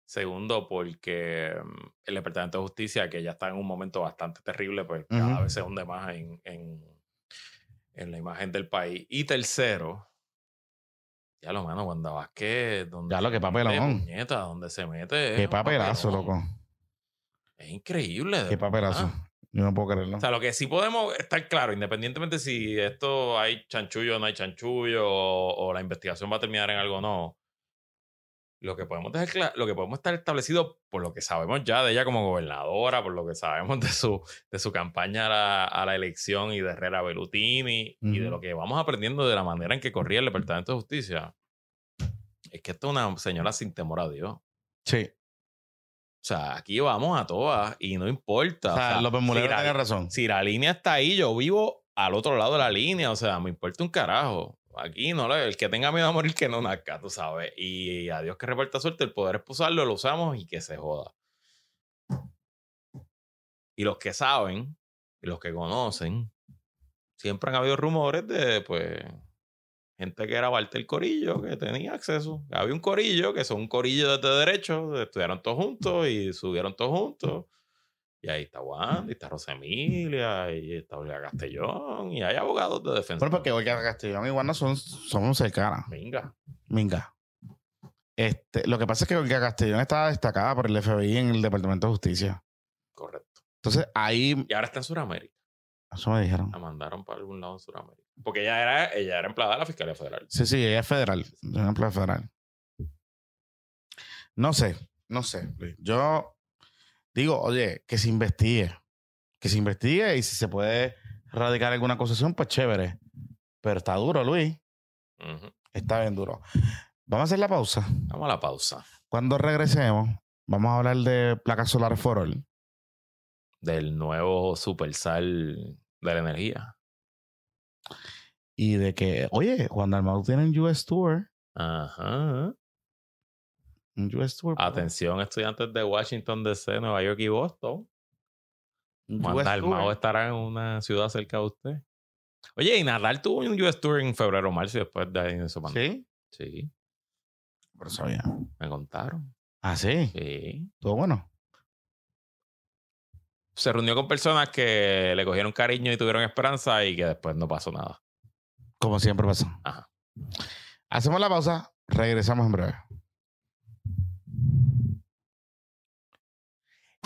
Segundo, porque mm, el Departamento de Justicia, que ya está en un momento bastante terrible, pues cada vez se hunde más en, en, en la imagen del país. Y tercero, ya lo mano, Wanda Vázquez, donde Ya lo que papelón. puñeta, donde se mete. Qué papelazo, papelón. loco. Es increíble. Qué papelazo. verdad. Yo no puedo creerlo. O sea, lo que sí podemos estar claro, independientemente si esto hay chanchullo o no hay chanchullo, o, o la investigación va a terminar en algo o no, lo que podemos dejar lo que podemos estar establecido por lo que sabemos ya de ella como gobernadora, por lo que sabemos de su, de su campaña a la, a la elección y de Herrera Bellutini, y de lo que vamos aprendiendo de la manera en que corría el Departamento de Justicia, es que esto es una señora sin temor a Dios. Sí. O sea, aquí vamos a todas y no importa. O sea, sea, López si Mulero la- tiene razón. si la línea está ahí, yo vivo al otro lado de la línea. O sea, me importa un carajo. Aquí no el que tenga miedo a morir que no nazca, tú sabes. Y a Dios que reparta suerte, el poder es posarlo, lo usamos y que se joda. Y los que saben, y los que conocen, siempre han habido rumores de, pues, gente que era parte del corillo, que tenía acceso. Había un corillo, que son un corillo de derecho, estudiaron todos juntos y subieron todos juntos. Y ahí está Wanda, y está Rosemilia, y está Olga Castellón, y hay abogados de defensa. Bueno, porque Olga Castellón y Wanda son, son cercanas. Venga. Minga. Este, lo que pasa es que Olga Castellón estaba destacada por el FBI en el Departamento de Justicia. Correcto. Entonces, ahí, Y ahora está en Sudamérica. eso me dijeron. La mandaron para algún lado en Sudamérica. Porque ella era, ella era empleada de la Fiscalía Federal. Sí, sí, ella es federal. Es una empleada federal. No sé, no sé. Yo digo, oye, que se investigue. Que se investigue y si se puede radicar alguna acusación, pues chévere. Pero está duro, Luis. Está bien duro. Vamos a hacer la pausa. Vamos a la pausa. Cuando regresemos, vamos a hablar de placas solares for all. Del nuevo supersal de la energía. Y de que, oye, Juan Dalmau tiene un US Tour. Ajá. Un US Tour. Atención, estudiantes de Washington DC, Nueva York y Boston. Juan Tour. estará en una ciudad cerca de usted. Oye, y Nadal tuvo un US Tour en febrero o marzo y después de ahí en su Sí, Sí, pero sabía. me contaron. Ah, sí. Sí. Todo bueno. Se reunió con personas que le cogieron cariño y tuvieron esperanza y que después no pasó nada. Como siempre pasa. Ajá. Hacemos la pausa. Regresamos en breve.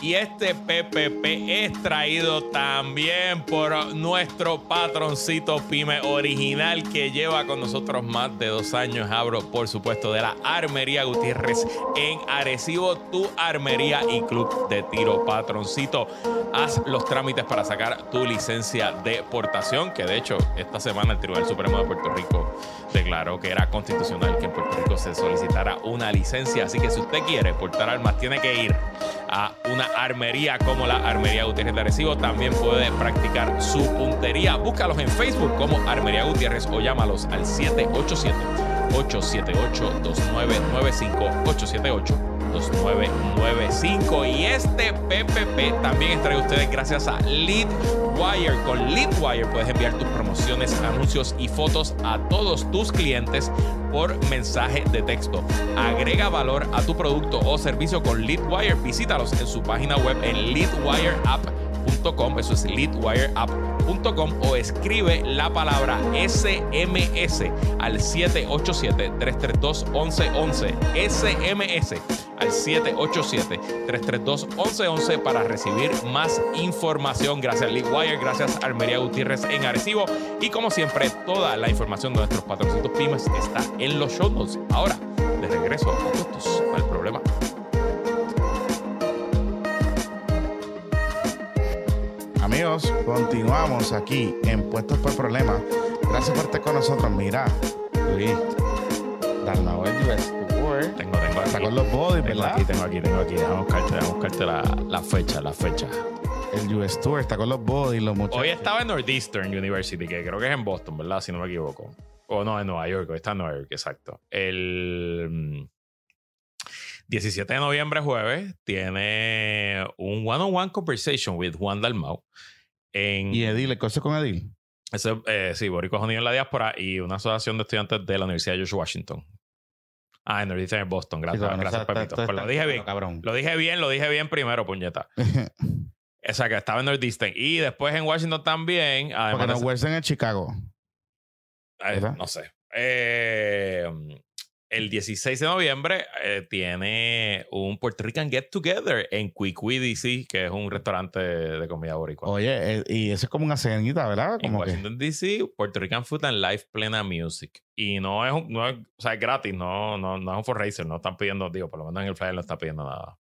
Y este PPP es traído también por nuestro patroncito Pyme original que lleva con nosotros más de dos años. Abro, por supuesto, de la Armería Gutiérrez en Arecibo, tu armería y club de tiro patroncito. Haz los trámites para sacar tu licencia de portación, que de hecho esta semana el Tribunal Supremo de Puerto Rico declaró que era constitucional que en Puerto Rico se solicitara una licencia. Así que si usted quiere portar armas, tiene que ir a una armería como la Armería Gutiérrez de Arecibo. También puede practicar su puntería. Búscalos en Facebook como Armería Gutiérrez o llámalos al 787 878 2995 878 332-2995. Y este PPP también es ustedes gracias a Leadwire. Con Leadwire puedes enviar tus promociones, anuncios y fotos a todos tus clientes por mensaje de texto. Agrega valor a tu producto o servicio con Leadwire. Visítalos en su página web en Eso es leadwireapp.com o escribe la palabra SMS al 787-332-1111. SMS al 787-332-1111 para recibir más información. Gracias Leadwire, gracias Almería Gutiérrez en Arecibo. Y como siempre, toda la información de nuestros patrocitos pymes está en los show notes. Ahora, de regreso a Puestos al Problema. Amigos, continuamos aquí en Puestos por Problemas. Gracias por estar con nosotros. Mira, Luis, Tour. Tengo, tengo Está aquí. con los bodies, Tengo ¿verdad? aquí, tengo aquí, tengo aquí. Vamos a buscarte, vamos a buscarte la, la fecha, la fecha. El US Tour está con los bodies, los muchachos. Hoy estaba en Northeastern University, que creo que es en Boston, ¿verdad? Si no me equivoco. O no, en Nueva York, hoy está en Nueva York, exacto. El 17 de noviembre, jueves, tiene un one-on-one conversation with Juan Dalmau. En, Y Edil, el coche con Edil. ese, eh, sí, Boricuas Unidos en la Diáspora y una asociación de estudiantes de la Universidad de George Washington. Ah, en Northeastern en Boston. Gracias, Sí, bueno, gracias Pepito. está- Pues lo dije bien. Cabrón. Lo dije bien, lo dije bien primero, puñeta. (laughs) O sea, que estaba en Northeastern. Y después en Washington también. Porque Además de- Northwestern en Chicago. Eh, no sé. Eh, el 16 de noviembre eh, tiene un Puerto Rican Get Together en Quiqui DC, que es un restaurante de comida boricua. Oye, eh, y eso es como una cenita, ¿verdad? en Como que. Washington DC, Puerto Rican Food and Life Plena Music. Y no es, un- no es, o sea, es gratis, no, no, no es un fundraiser, no están pidiendo, digo, por lo menos en el flyer no está pidiendo nada.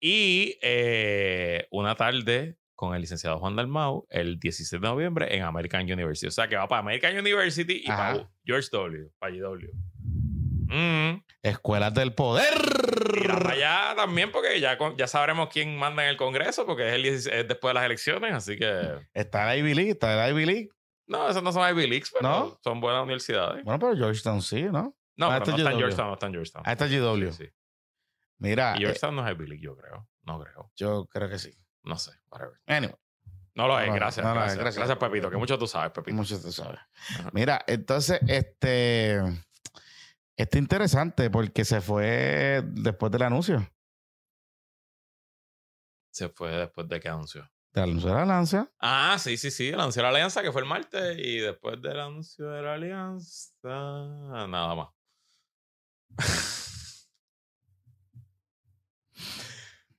Y eh, una tarde con el licenciado Juan Dalmau el 16 de noviembre en American University. O sea, que va para American University y Ajá. para George W, para GW. Mm. Escuelas del poder. Para allá también porque ya, sabremos quién manda en el Congreso porque es, el 16 es después de las elecciones, así que... Está el Ivy League, está el Ivy League. No, esas no son Ivy Leagues, pero ¿No? son buenas universidades. Bueno, pero Georgetown sí, ¿no? No, Ah, pero no es está en. Georgetown, no está en Georgetown. Ah, está GW. Sí, sí. Mira, Y eh, Georgetown no es Ivy League, yo creo. No creo. yo creo que sí. No sé. Whatever. Anyway, No lo es, No, gracias. no gracias, gracias. gracias. Pepito, que mucho tú sabes, Pepito. mucho tú sabes. Ajá. Mira, entonces, este. Está interesante porque se fue después del anuncio. Se fue después de que anunció. Del anuncio de la lanza. Ah, sí, sí, sí. Anunció la alianza, que fue el martes. Y después del anuncio de la alianza. Nada más.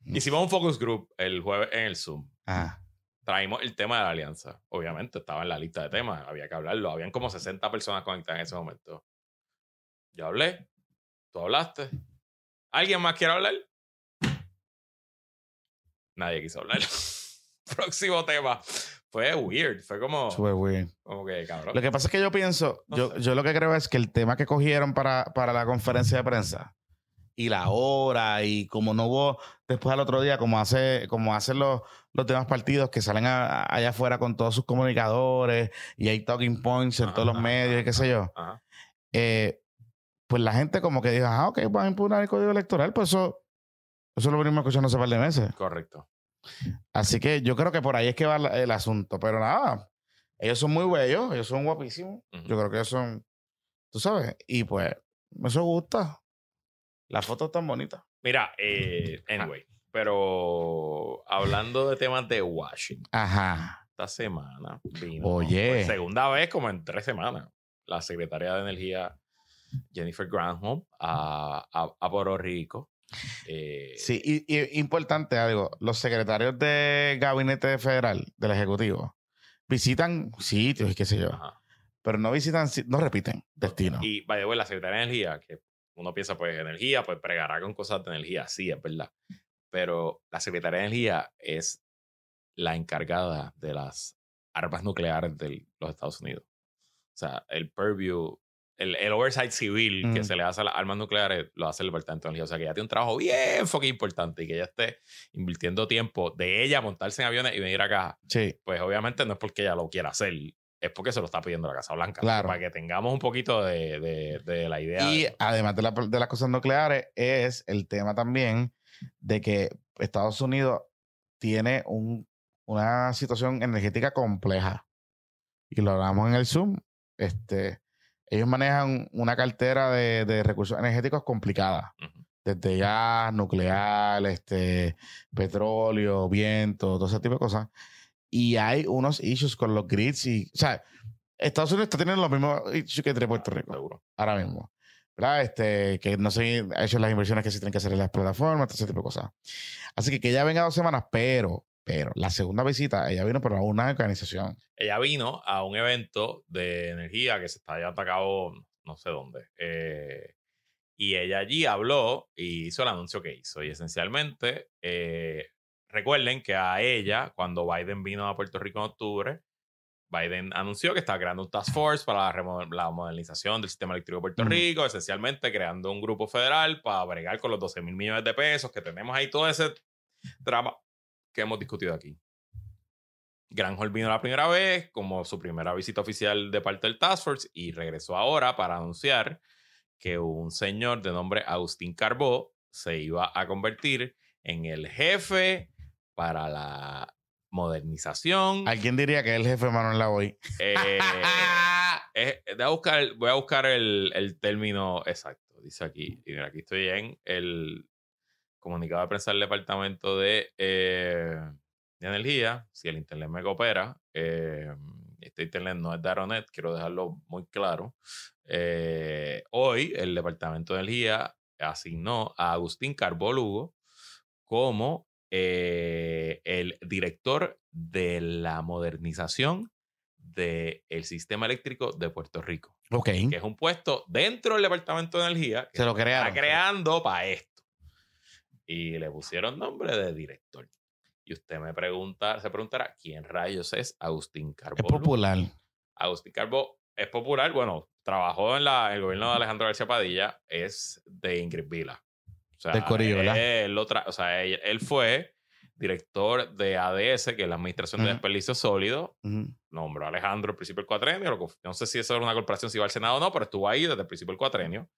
Hicimos un focus group el jueves en el Zoom. Ah, traímos el tema de la alianza. Obviamente estaba en la lista de temas, había que hablarlo. Habían como 60 personas conectadas en ese momento. Yo hablé, tú hablaste. ¿Alguien más quiere hablar? Nadie quiso hablar. (laughs) Próximo tema. Fue weird, fue como, super weird. como que cabrón. Lo que pasa es que yo pienso, No yo, sé. yo lo que creo es que el tema que cogieron para, para la conferencia de prensa y la hora y como no hubo después al otro día, como hace, como hacen los, los demás partidos que salen a- allá afuera con todos sus comunicadores y hay talking points en Ajá, todos los ajá, medios y qué sé yo. Ajá. eh, pues la gente como que dijo, ah, ok, van a impugnar el código electoral, pues eso, eso lo venimos escuchando hace par de meses. Correcto. Así que yo creo que por ahí es que va el asunto. Pero nada, ellos son muy bellos, ellos son guapísimos. Yo creo que ellos son, tú sabes, y pues eso gusta. Las fotos tan bonitas. Mira, eh, anyway, pero hablando de temas de Washington, Ajá. esta semana vino Oye. por segunda vez como en tres semanas la secretaria de Energía Jennifer Granholm a, a, a Puerto Rico. Eh, Sí, y, y importante algo, los secretarios de gabinete federal, del Ejecutivo, visitan sitios y qué sé yo, ajá. pero no visitan, si- no repiten destino. Y by the way, la secretaria de Energía, que uno piensa, pues, energía, pues pregará con cosas de energía, sí, es verdad. Pero la secretaria de Energía es la encargada de las armas nucleares de los Estados Unidos. O sea, el purview, el, el oversight civil que Mm. se le hace a las armas nucleares lo hace el Departamento de Energía. O sea, que ella tiene un trabajo bien fucking importante y que ella esté invirtiendo tiempo de ella montarse en aviones y venir acá Sí, pues obviamente no es porque ella lo quiera hacer, es porque se lo está pidiendo la Casa Blanca. Claro. Para que tengamos un poquito de, de- de la idea. Y de- además de, la- de las cosas nucleares, es el tema también de que Estados Unidos tiene un- una situación energética compleja. Y lo hablamos en el Zoom. Este, ellos manejan una cartera de, de recursos energéticos complicada. Ujú. Desde gas, nuclear, este, petróleo, viento, todo ese tipo de cosas. Y hay unos issues con los grids y, o sea, Estados Unidos está teniendo los mismos issues que tiene Puerto Rico Seguro. ahora mismo. ¿Verdad? Este, que no se han hecho las inversiones que se tienen que hacer en las plataformas, todo ese tipo de cosas. Así que que ella venga dos semanas, pero, pero, la segunda visita, ella vino por una organización. Ella vino a un evento de energía que se está llevando a cabo no sé dónde. eh, y ella allí habló y hizo el anuncio que hizo. Y esencialmente, eh, recuerden que a ella, cuando Biden vino a Puerto Rico en octubre, Biden anunció que estaba creando un task force para la, la modernización del sistema eléctrico de Puerto Ujú. Rico, esencialmente creando un grupo federal para bregar con los 12 mil millones de pesos que tenemos ahí, todo ese drama que hemos discutido aquí. Granholm vino la primera vez como su primera visita oficial de parte del Task Force y regresó ahora para anunciar que un señor de nombre Agustín Carbó se iba a convertir en el jefe para la modernización. ¿Alguien diría que es el jefe Manuel Lavoy? Eh, es- voy a buscar, voy a buscar el, el término exacto. Dice aquí, y mira, aquí estoy en el comunicado de prensa del Departamento de, eh, de Energía. Si el Internet me coopera, eh, este Internet no es de Aeronet, quiero dejarlo muy claro. Eh, hoy el Departamento de Energía asignó a Agustín Carbó Lugo como el director de la modernización del sistema eléctrico de Puerto Rico, ok. que es un puesto dentro del Departamento de Energía que Se lo está crearon. creando para esto. Y le pusieron nombre de director. Y usted me pregunta, se preguntará, ¿quién rayos es Agustín Carbó? Es popular. Agustín Carbó es popular, bueno, trabajó en la, el gobierno de Alejandro García Padilla, es de Ingrid Vila. O sea, Del Corillo, ¿verdad? Él, lo o sea, él, él fue director de ADS, que es la Administración de Ujú. Desperdicios Sólidos. Ujú. Nombró a Alejandro al principio del cuatrenio. No sé si eso era una corporación, si iba al Senado o no, pero estuvo ahí desde el principio del cuatrenio.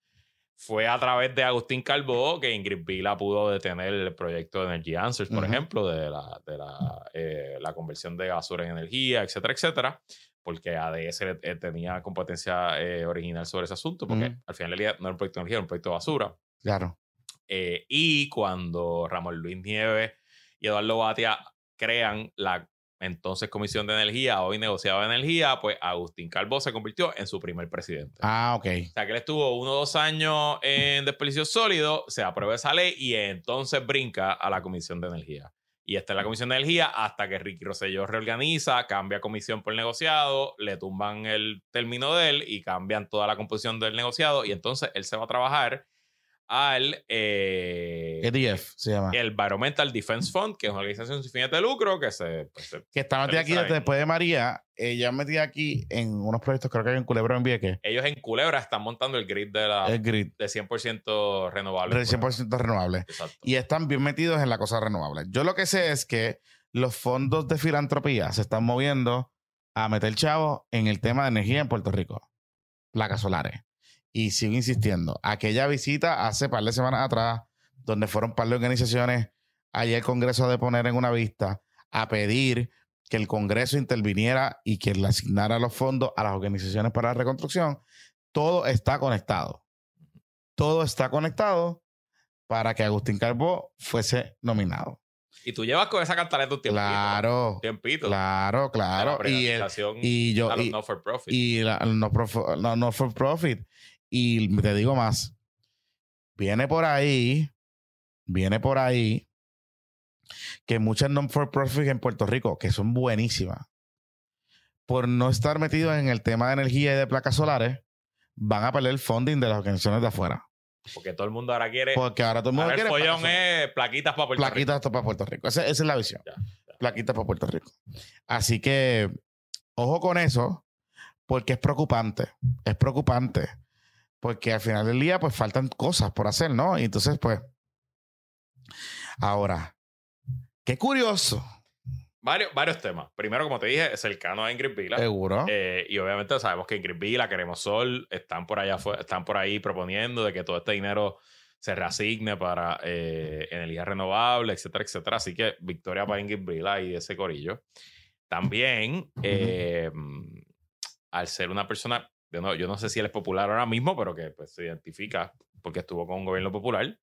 Fue a través de Agustín Calvo que Ingrid Vila pudo detener el proyecto de Energy Answers, por ejemplo, de, la, de la, eh, la conversión de basura en energía, etcétera, etcétera, porque ADS eh, tenía competencia eh, original sobre ese asunto, porque Ujú. al final del día no era un proyecto de energía, era un proyecto de basura. Claro. Y cuando Ramón Luis Nieves y Eduardo Batia crean la entonces Comisión de Energía, hoy negociado de energía, pues Agustín Calvo se convirtió en su primer presidente. Ah, ok. O sea que él estuvo uno o dos años en desperdicio sólido, se aprueba esa ley y entonces brinca a la Comisión de Energía. Y está en la Comisión de Energía hasta que Ricky Rosselló reorganiza, cambia comisión por negociado, le tumban el término de él y cambian toda la composición del negociado y entonces él se va a trabajar al eh, EDF se llama. el Environmental Defense Fund, que es una organización sin fines de lucro que se, pues, se- que está metida aquí después de María. Ella metida aquí en unos proyectos, creo que hay en Culebro en Vieques. ellos en Culebra están montando el grid de la El grid. de 100% renovable. de 100% renovable. Exacto. Y están bien metidos en la cosa renovable. Yo lo que sé es que los fondos de filantropía se están moviendo a meter chavos en el tema de energía en Puerto Rico. Placas solares. Y sigo insistiendo. Aquella visita hace par de semanas atrás, donde fueron par de organizaciones allá el Congreso a deponer en una vista a pedir que el Congreso interviniera y que le asignara los fondos a las organizaciones para la reconstrucción. Todo está conectado. Todo está conectado para que Agustín Carbó fuese nominado. Y tú llevas con esa cantaleta un tiempito. Claro, tiempito. claro, claro. La Y, el- y yo, a los y, no for profit. y la- no, prof- no, no for profit. Y te digo más, viene por ahí, viene por ahí que muchas non for profit en Puerto Rico, que son buenísimas, por no estar metidos en el tema de energía y de placas solares, van a perder el funding de las organizaciones de afuera. Porque todo el mundo ahora quiere. Porque ahora todo el mundo ahora el quiere follón placas es plaquitas para Puerto Rico. plaquitas para Puerto Rico. Esa, esa es la visión. Ya, ya. Plaquitas para Puerto Rico. Así que, ojo con eso, porque es preocupante. Es preocupante. Porque al final del día, pues faltan cosas por hacer, ¿no? Y entonces, pues. Ahora, qué curioso. varios, varios temas. Primero, como te dije, cercano a Ingrid Vila. Seguro. Eh, y obviamente sabemos que Ingrid Vila, Queremos Sol, están por allá están por ahí proponiendo de que todo este dinero se reasigne para eh, energía renovable, etcétera, etcétera. Así que victoria para Ingrid Vila y ese corillo. También, eh, al ser una persona, yo no, yo no sé si él es popular ahora mismo, pero que pues, se identifica porque estuvo con un gobierno popular,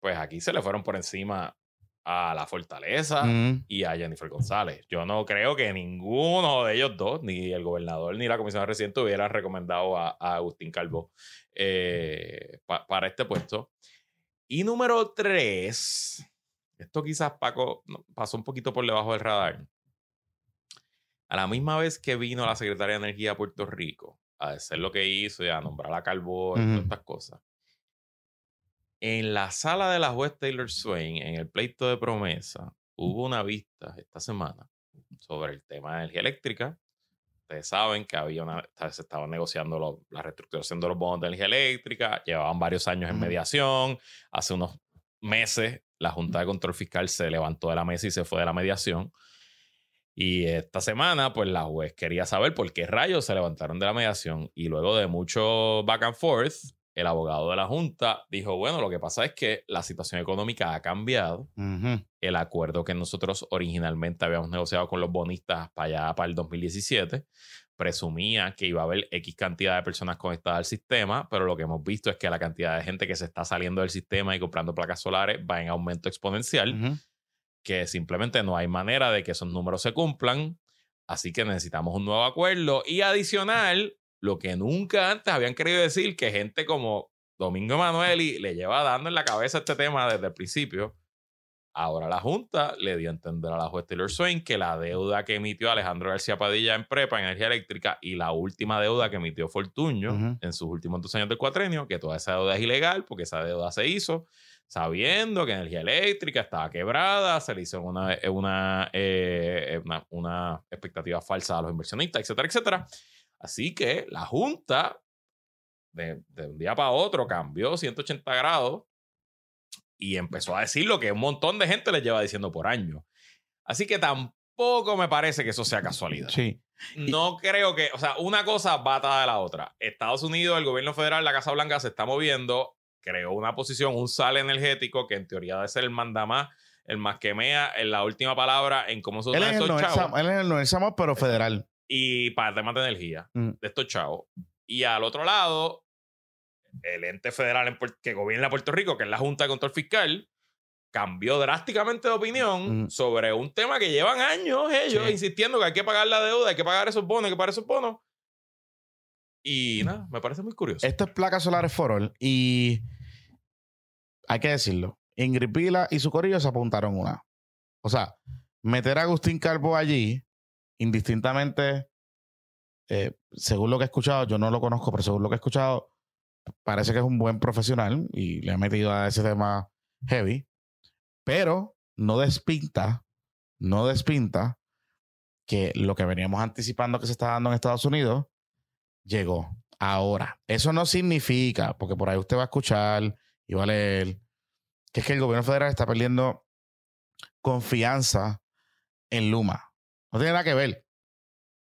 pues aquí se le fueron por encima a la fortaleza Mm. y a Jennifer González. Yo no creo que ninguno de ellos dos, ni el gobernador ni la comisión residente, hubieran recomendado a, a Agustín Calvo eh, pa- para este puesto. Y número tres, esto quizás Paco pasó un poquito por debajo del radar. A la misma vez que vino la secretaria de Energía a Puerto Rico a hacer lo que hizo y a nombrar a Calvo y todas estas cosas, en la sala de la juez Taylor Swain, en el pleito de promesa, hubo una vista esta semana sobre el tema de energía eléctrica. Ustedes saben que había una, se estaba negociando lo- la reestructuración de los bonos de energía eléctrica, llevaban varios años en mediación. Hace unos meses la Junta de Control Fiscal se levantó de la mesa y se fue de la mediación. Y esta semana, pues la juez quería saber por qué rayos se levantaron de la mediación. Y luego de mucho back and forth, el abogado de la Junta dijo, bueno, lo que pasa es que la situación económica ha cambiado. El acuerdo que nosotros originalmente habíamos negociado con los bonistas para allá, para el 2017, presumía que iba a haber X cantidad de personas conectadas al sistema, pero lo que hemos visto es que la cantidad de gente que se está saliendo del sistema y comprando placas solares va en aumento exponencial. Que simplemente no hay manera de que esos números se cumplan. Así que necesitamos un nuevo acuerdo. Y adicional, lo que nunca antes habían querido decir, que gente como Domingo Emanueli le lleva dando en la cabeza este tema desde el principio. Ahora la Junta le dio a entender a la juez Taylor Swain que la deuda que emitió Alejandro García Padilla en Prepa, en energía eléctrica, y la última deuda que emitió Fortuño en sus últimos dos años del cuatrenio, que toda esa deuda es ilegal porque esa deuda se hizo sabiendo que energía eléctrica estaba quebrada, se le hizo una, una, eh, una, una expectativa falsa a los inversionistas, etcétera, etcétera. Así que la Junta, de, de un día para otro, cambió 180 grados y empezó a decir lo que un montón de gente les lleva diciendo por años. Así que tampoco me parece que eso sea casualidad. Sí. No creo que, o sea, una cosa va atada de la otra. Estados Unidos, el gobierno federal, la Casa Blanca se está moviendo, creó una posición, un sal energético que en teoría debe ser el mandamás, el más que mea, en la última palabra en cómo se usan estos Noel chavos Sam- él es el Samo, pero federal. y para temas de energía Mm. de estos chavos. Y al otro lado, el ente federal en que gobierna Puerto Rico, que es la Junta de Control Fiscal, cambió drásticamente de opinión Mm. sobre un tema que llevan años ellos Sí. insistiendo que hay que pagar la deuda, hay que pagar esos bonos, hay que pagar esos bonos. Y nada, me parece muy curioso. Esto es placas solares for all. Y hay que decirlo. Ingrid Pila y su corillo se apuntaron una. O sea, meter a Agustín Calvo allí, indistintamente, eh, según lo que he escuchado, yo no lo conozco, pero según lo que he escuchado, parece que es un buen profesional y le ha metido a ese tema heavy. Pero no despinta, no despinta que lo que veníamos anticipando que se está dando en Estados Unidos llegó ahora. Eso no significa, porque por ahí usted va a escuchar y va a leer, que es que el gobierno federal está perdiendo confianza en Luma. No tiene nada que ver.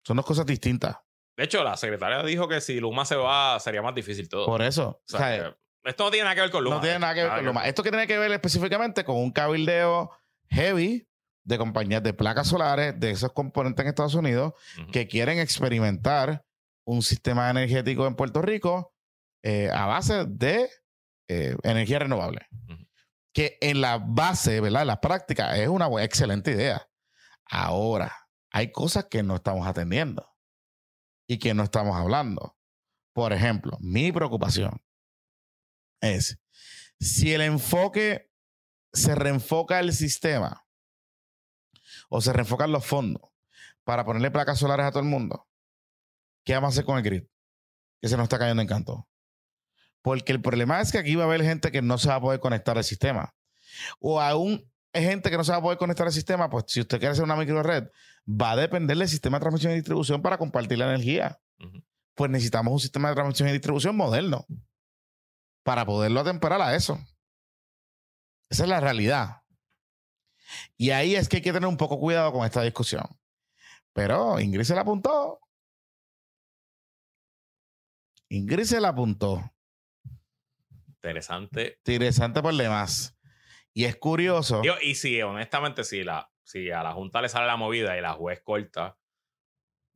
Son dos cosas distintas. De hecho, la secretaria dijo que si Luma se va, sería más difícil todo. Por eso. O o sea, sea, que esto no tiene nada que ver con Luma. no tiene nada que ver con Luma. Esto que tiene que ver específicamente con un cabildeo heavy de compañías de placas solares, de esos componentes en Estados Unidos, que quieren experimentar un sistema energético en Puerto Rico eh, a base de eh, energía renovable. Que en la base, ¿verdad? En la práctica es una excelente idea. Ahora, hay cosas que no estamos atendiendo y que no estamos hablando. Por ejemplo, mi preocupación es si el enfoque se reenfoca el sistema o se reenfocan los fondos para ponerle placas solares a todo el mundo, ¿qué vamos a hacer con el grid? Que se nos está cayendo en canto. Porque el problema es que aquí va a haber gente que no se va a poder conectar al sistema. O aún hay gente que no se va a poder conectar al sistema, pues si usted quiere hacer una micro red, va a depender del sistema de transmisión y distribución para compartir la energía. Pues necesitamos un sistema de transmisión y distribución moderno para poderlo atemperar a eso. Esa es la realidad. Y ahí es que hay que tener un poco cuidado con esta discusión. Pero Ingrid se la apuntó. Ingrid se la apuntó. Interesante. Interesante por demás. Y es curioso. Digo, y si, honestamente, si, la, si a la Junta le sale la movida y la juez corta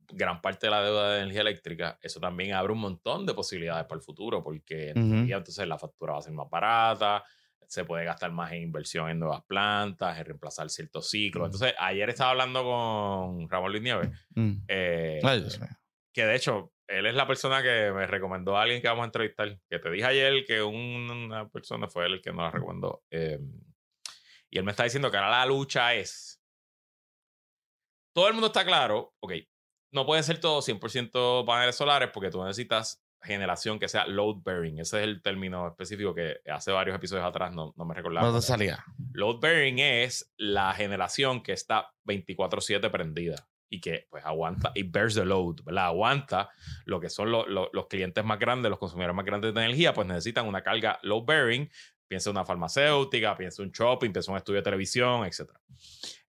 gran parte de la deuda de energía eléctrica, eso también abre un montón de posibilidades para el futuro, porque Ujú. entonces la factura va a ser más barata, se puede gastar más en inversión en nuevas plantas, en reemplazar ciertos ciclos. Entonces, ayer estaba hablando con Ramón Luis Nieves, eh, Ay, mío. que de hecho, él es la persona que me recomendó a alguien que vamos a entrevistar. Que te dije ayer que un- una persona fue él el que nos la recomendó. eh, y él me está diciendo que ahora la lucha es. Todo el mundo está claro, ok, no puede ser todo 100% paneles solares porque tú necesitas generación que sea load bearing. Ese es el término específico que hace varios episodios atrás no, no me recordaba. No salía. Load bearing es la generación que está 24/7 prendida y que pues aguanta y bears the load, ¿verdad? Aguanta lo que son lo- lo- los clientes más grandes, los consumidores más grandes de energía, pues necesitan una carga load bearing. Piensa una farmacéutica, piensa un shopping, piensa un estudio de televisión, etc.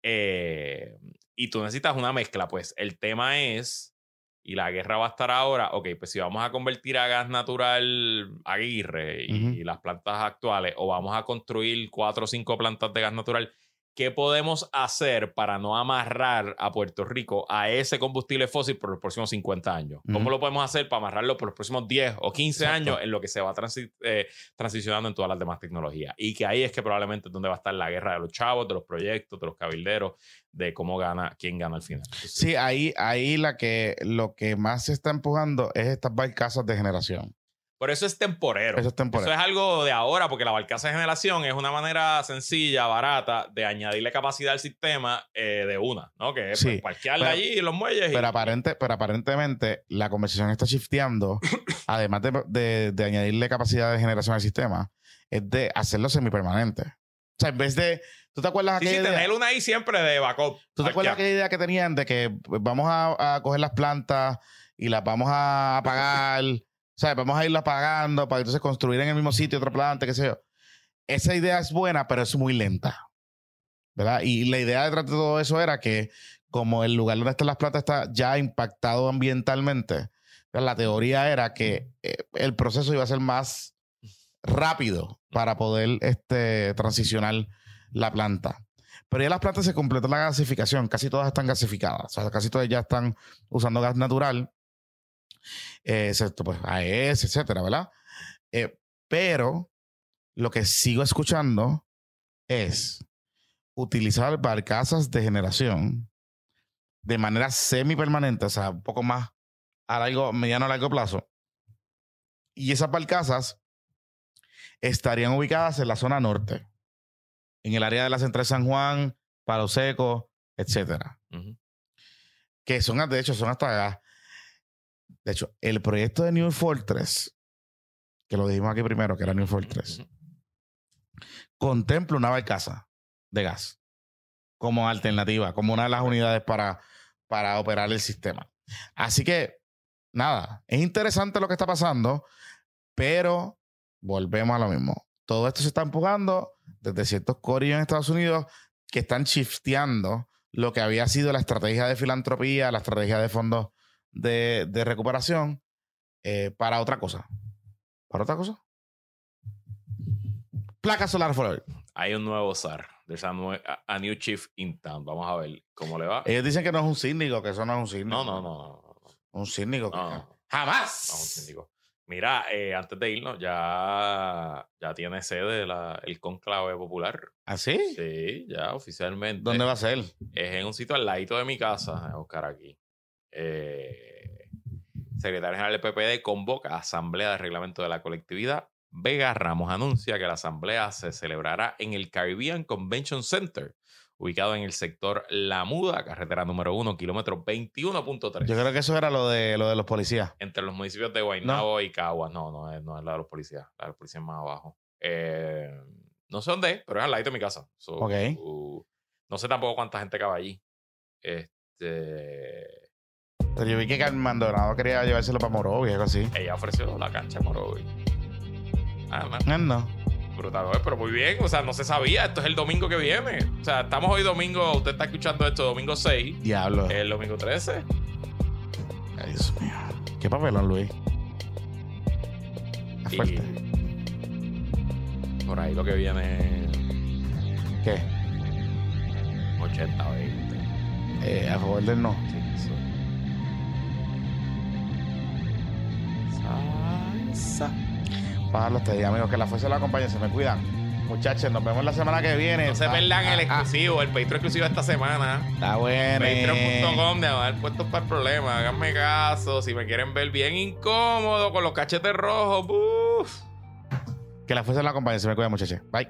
Eh, y tú necesitas una mezcla, pues el tema es, y la guerra va a estar ahora, ok, pues si vamos a convertir a gas natural Aguirre y, y las plantas actuales, o vamos a construir cuatro o cinco plantas de gas natural, ¿qué podemos hacer para no amarrar a Puerto Rico a ese combustible fósil por los próximos 50 años? ¿Cómo lo podemos hacer para amarrarlo por los próximos 10 o 15 Exacto. años en lo que se va transi- eh, transicionando en todas las demás tecnologías? Y que ahí es que probablemente es donde va a estar la guerra de los chavos, de los proyectos, de los cabilderos, de cómo gana, quién gana al final. Entonces, Sí, ahí, ahí la que, lo que más se está empujando es estas barcazas de generación. Por eso es temporero. Eso es temporero. Eso es algo de ahora, porque la barcaza de generación es una manera sencilla, barata, de añadirle capacidad al sistema eh, de una, ¿no? Que es Sí, parquearla pero- allí en los muelles. y- Pero, aparente, pero aparentemente la conversación está shifteando, (coughs) además de, de- de añadirle capacidad de generación al sistema, es de hacerlo semipermanente. O sea, en vez de. ¿Tú te acuerdas Sí, sí, aquella idea? tener una ahí siempre de backup. ¿Tú te acuerdas aquella idea que tenían de que vamos a, a coger las plantas y las vamos a apagar? (laughs) O sea, vamos a irlas apagando para entonces construir en el mismo sitio otra planta, qué sé yo. Esa idea es buena, pero es muy lenta. ¿Verdad? Y la idea detrás de todo eso era que, como el lugar donde están las plantas está ya impactado ambientalmente, la teoría era que eh, el proceso iba a ser más rápido para poder este, transicionar la planta. Pero ya las plantas se completó la gasificación, casi todas están gasificadas, o sea, casi todas ya están usando gas natural, eh, excepto pues AES, etcétera, ¿verdad? Eh, pero lo que sigo escuchando es utilizar barcazas de generación de manera semipermanente, o sea, un poco más a largo, mediano a largo plazo. Y esas barcazas estarían ubicadas en la zona norte, en el área de la Central San Juan, Palo Seco, etcétera. Que son, de hecho, son hasta. De hecho, el proyecto de New Fortress, que lo dijimos aquí primero, que era New Fortress, contempla una barcaza de gas como alternativa, como una de las unidades para, para operar el sistema. Así que, nada, es interesante lo que está pasando, pero volvemos a lo mismo. Todo esto se está empujando desde ciertos corillos en Estados Unidos que están shifteando lo que había sido la estrategia de filantropía, la estrategia de fondos de, de recuperación eh, para otra cosa. ¿Para otra cosa? Placa solar for all. Hay un nuevo SAR. There's a, nue- a- a new chief in town. Vamos a ver cómo le va. Ellos dicen que no es un síndico, que eso no es un síndico. no, no, no. Un síndico. que- No, no. ¡Jamás! No, un síndico. Mira, eh, antes de irnos, ya, ya tiene sede la- el conclave popular. ¿Así? Sí, ya oficialmente. ¿Dónde va a ser? Es en un sitio al ladito de mi casa, Oscar, aquí. Eh, secretario general del PPD convoca a asamblea de reglamento de la colectividad. Vega Ramos anuncia que la asamblea se celebrará en el Caribbean Convention Center, ubicado en el sector La Muda, carretera número 1, kilómetro 21.3. Yo creo que eso era lo de, lo de los policías. Entre los municipios de Guaynabo y Caguas. No, no es, no es la de los policías. La de los policías más abajo. Eh, no sé dónde pero es al ladito de mi casa. So, Ok. uh, no sé tampoco cuánta gente cabe allí. Este, Pero yo vi que Maldonado quería llevárselo para Morovi, algo así. ella ofreció la cancha Morovi. Ah, no. Ah, no. brutal, pero muy bien. O sea, no se sabía. Esto es el domingo que viene. O sea, estamos hoy domingo. Usted está escuchando esto domingo 6. Diablo. El domingo 13. Ay, Dios mío. Qué papelón, Luis. Es Y fuerte. por ahí lo que viene ¿Qué? 80, 20. Eh, a favor del no. Sí, Salsa. Pájalo hasta ahí, amigos. Que la fuerza la acompañe. Se me cuidan. Muchachos, nos vemos la semana que viene. No se Ah, pierdan ah, el ah, exclusivo, el Patreon exclusivo esta semana. Está bueno. Patreon.com de haber puesto para el problema. Háganme caso. Si me quieren ver bien incómodo con los cachetes rojos. uf. Que la fuerza la acompañe. Se me cuidan, muchachos. Bye.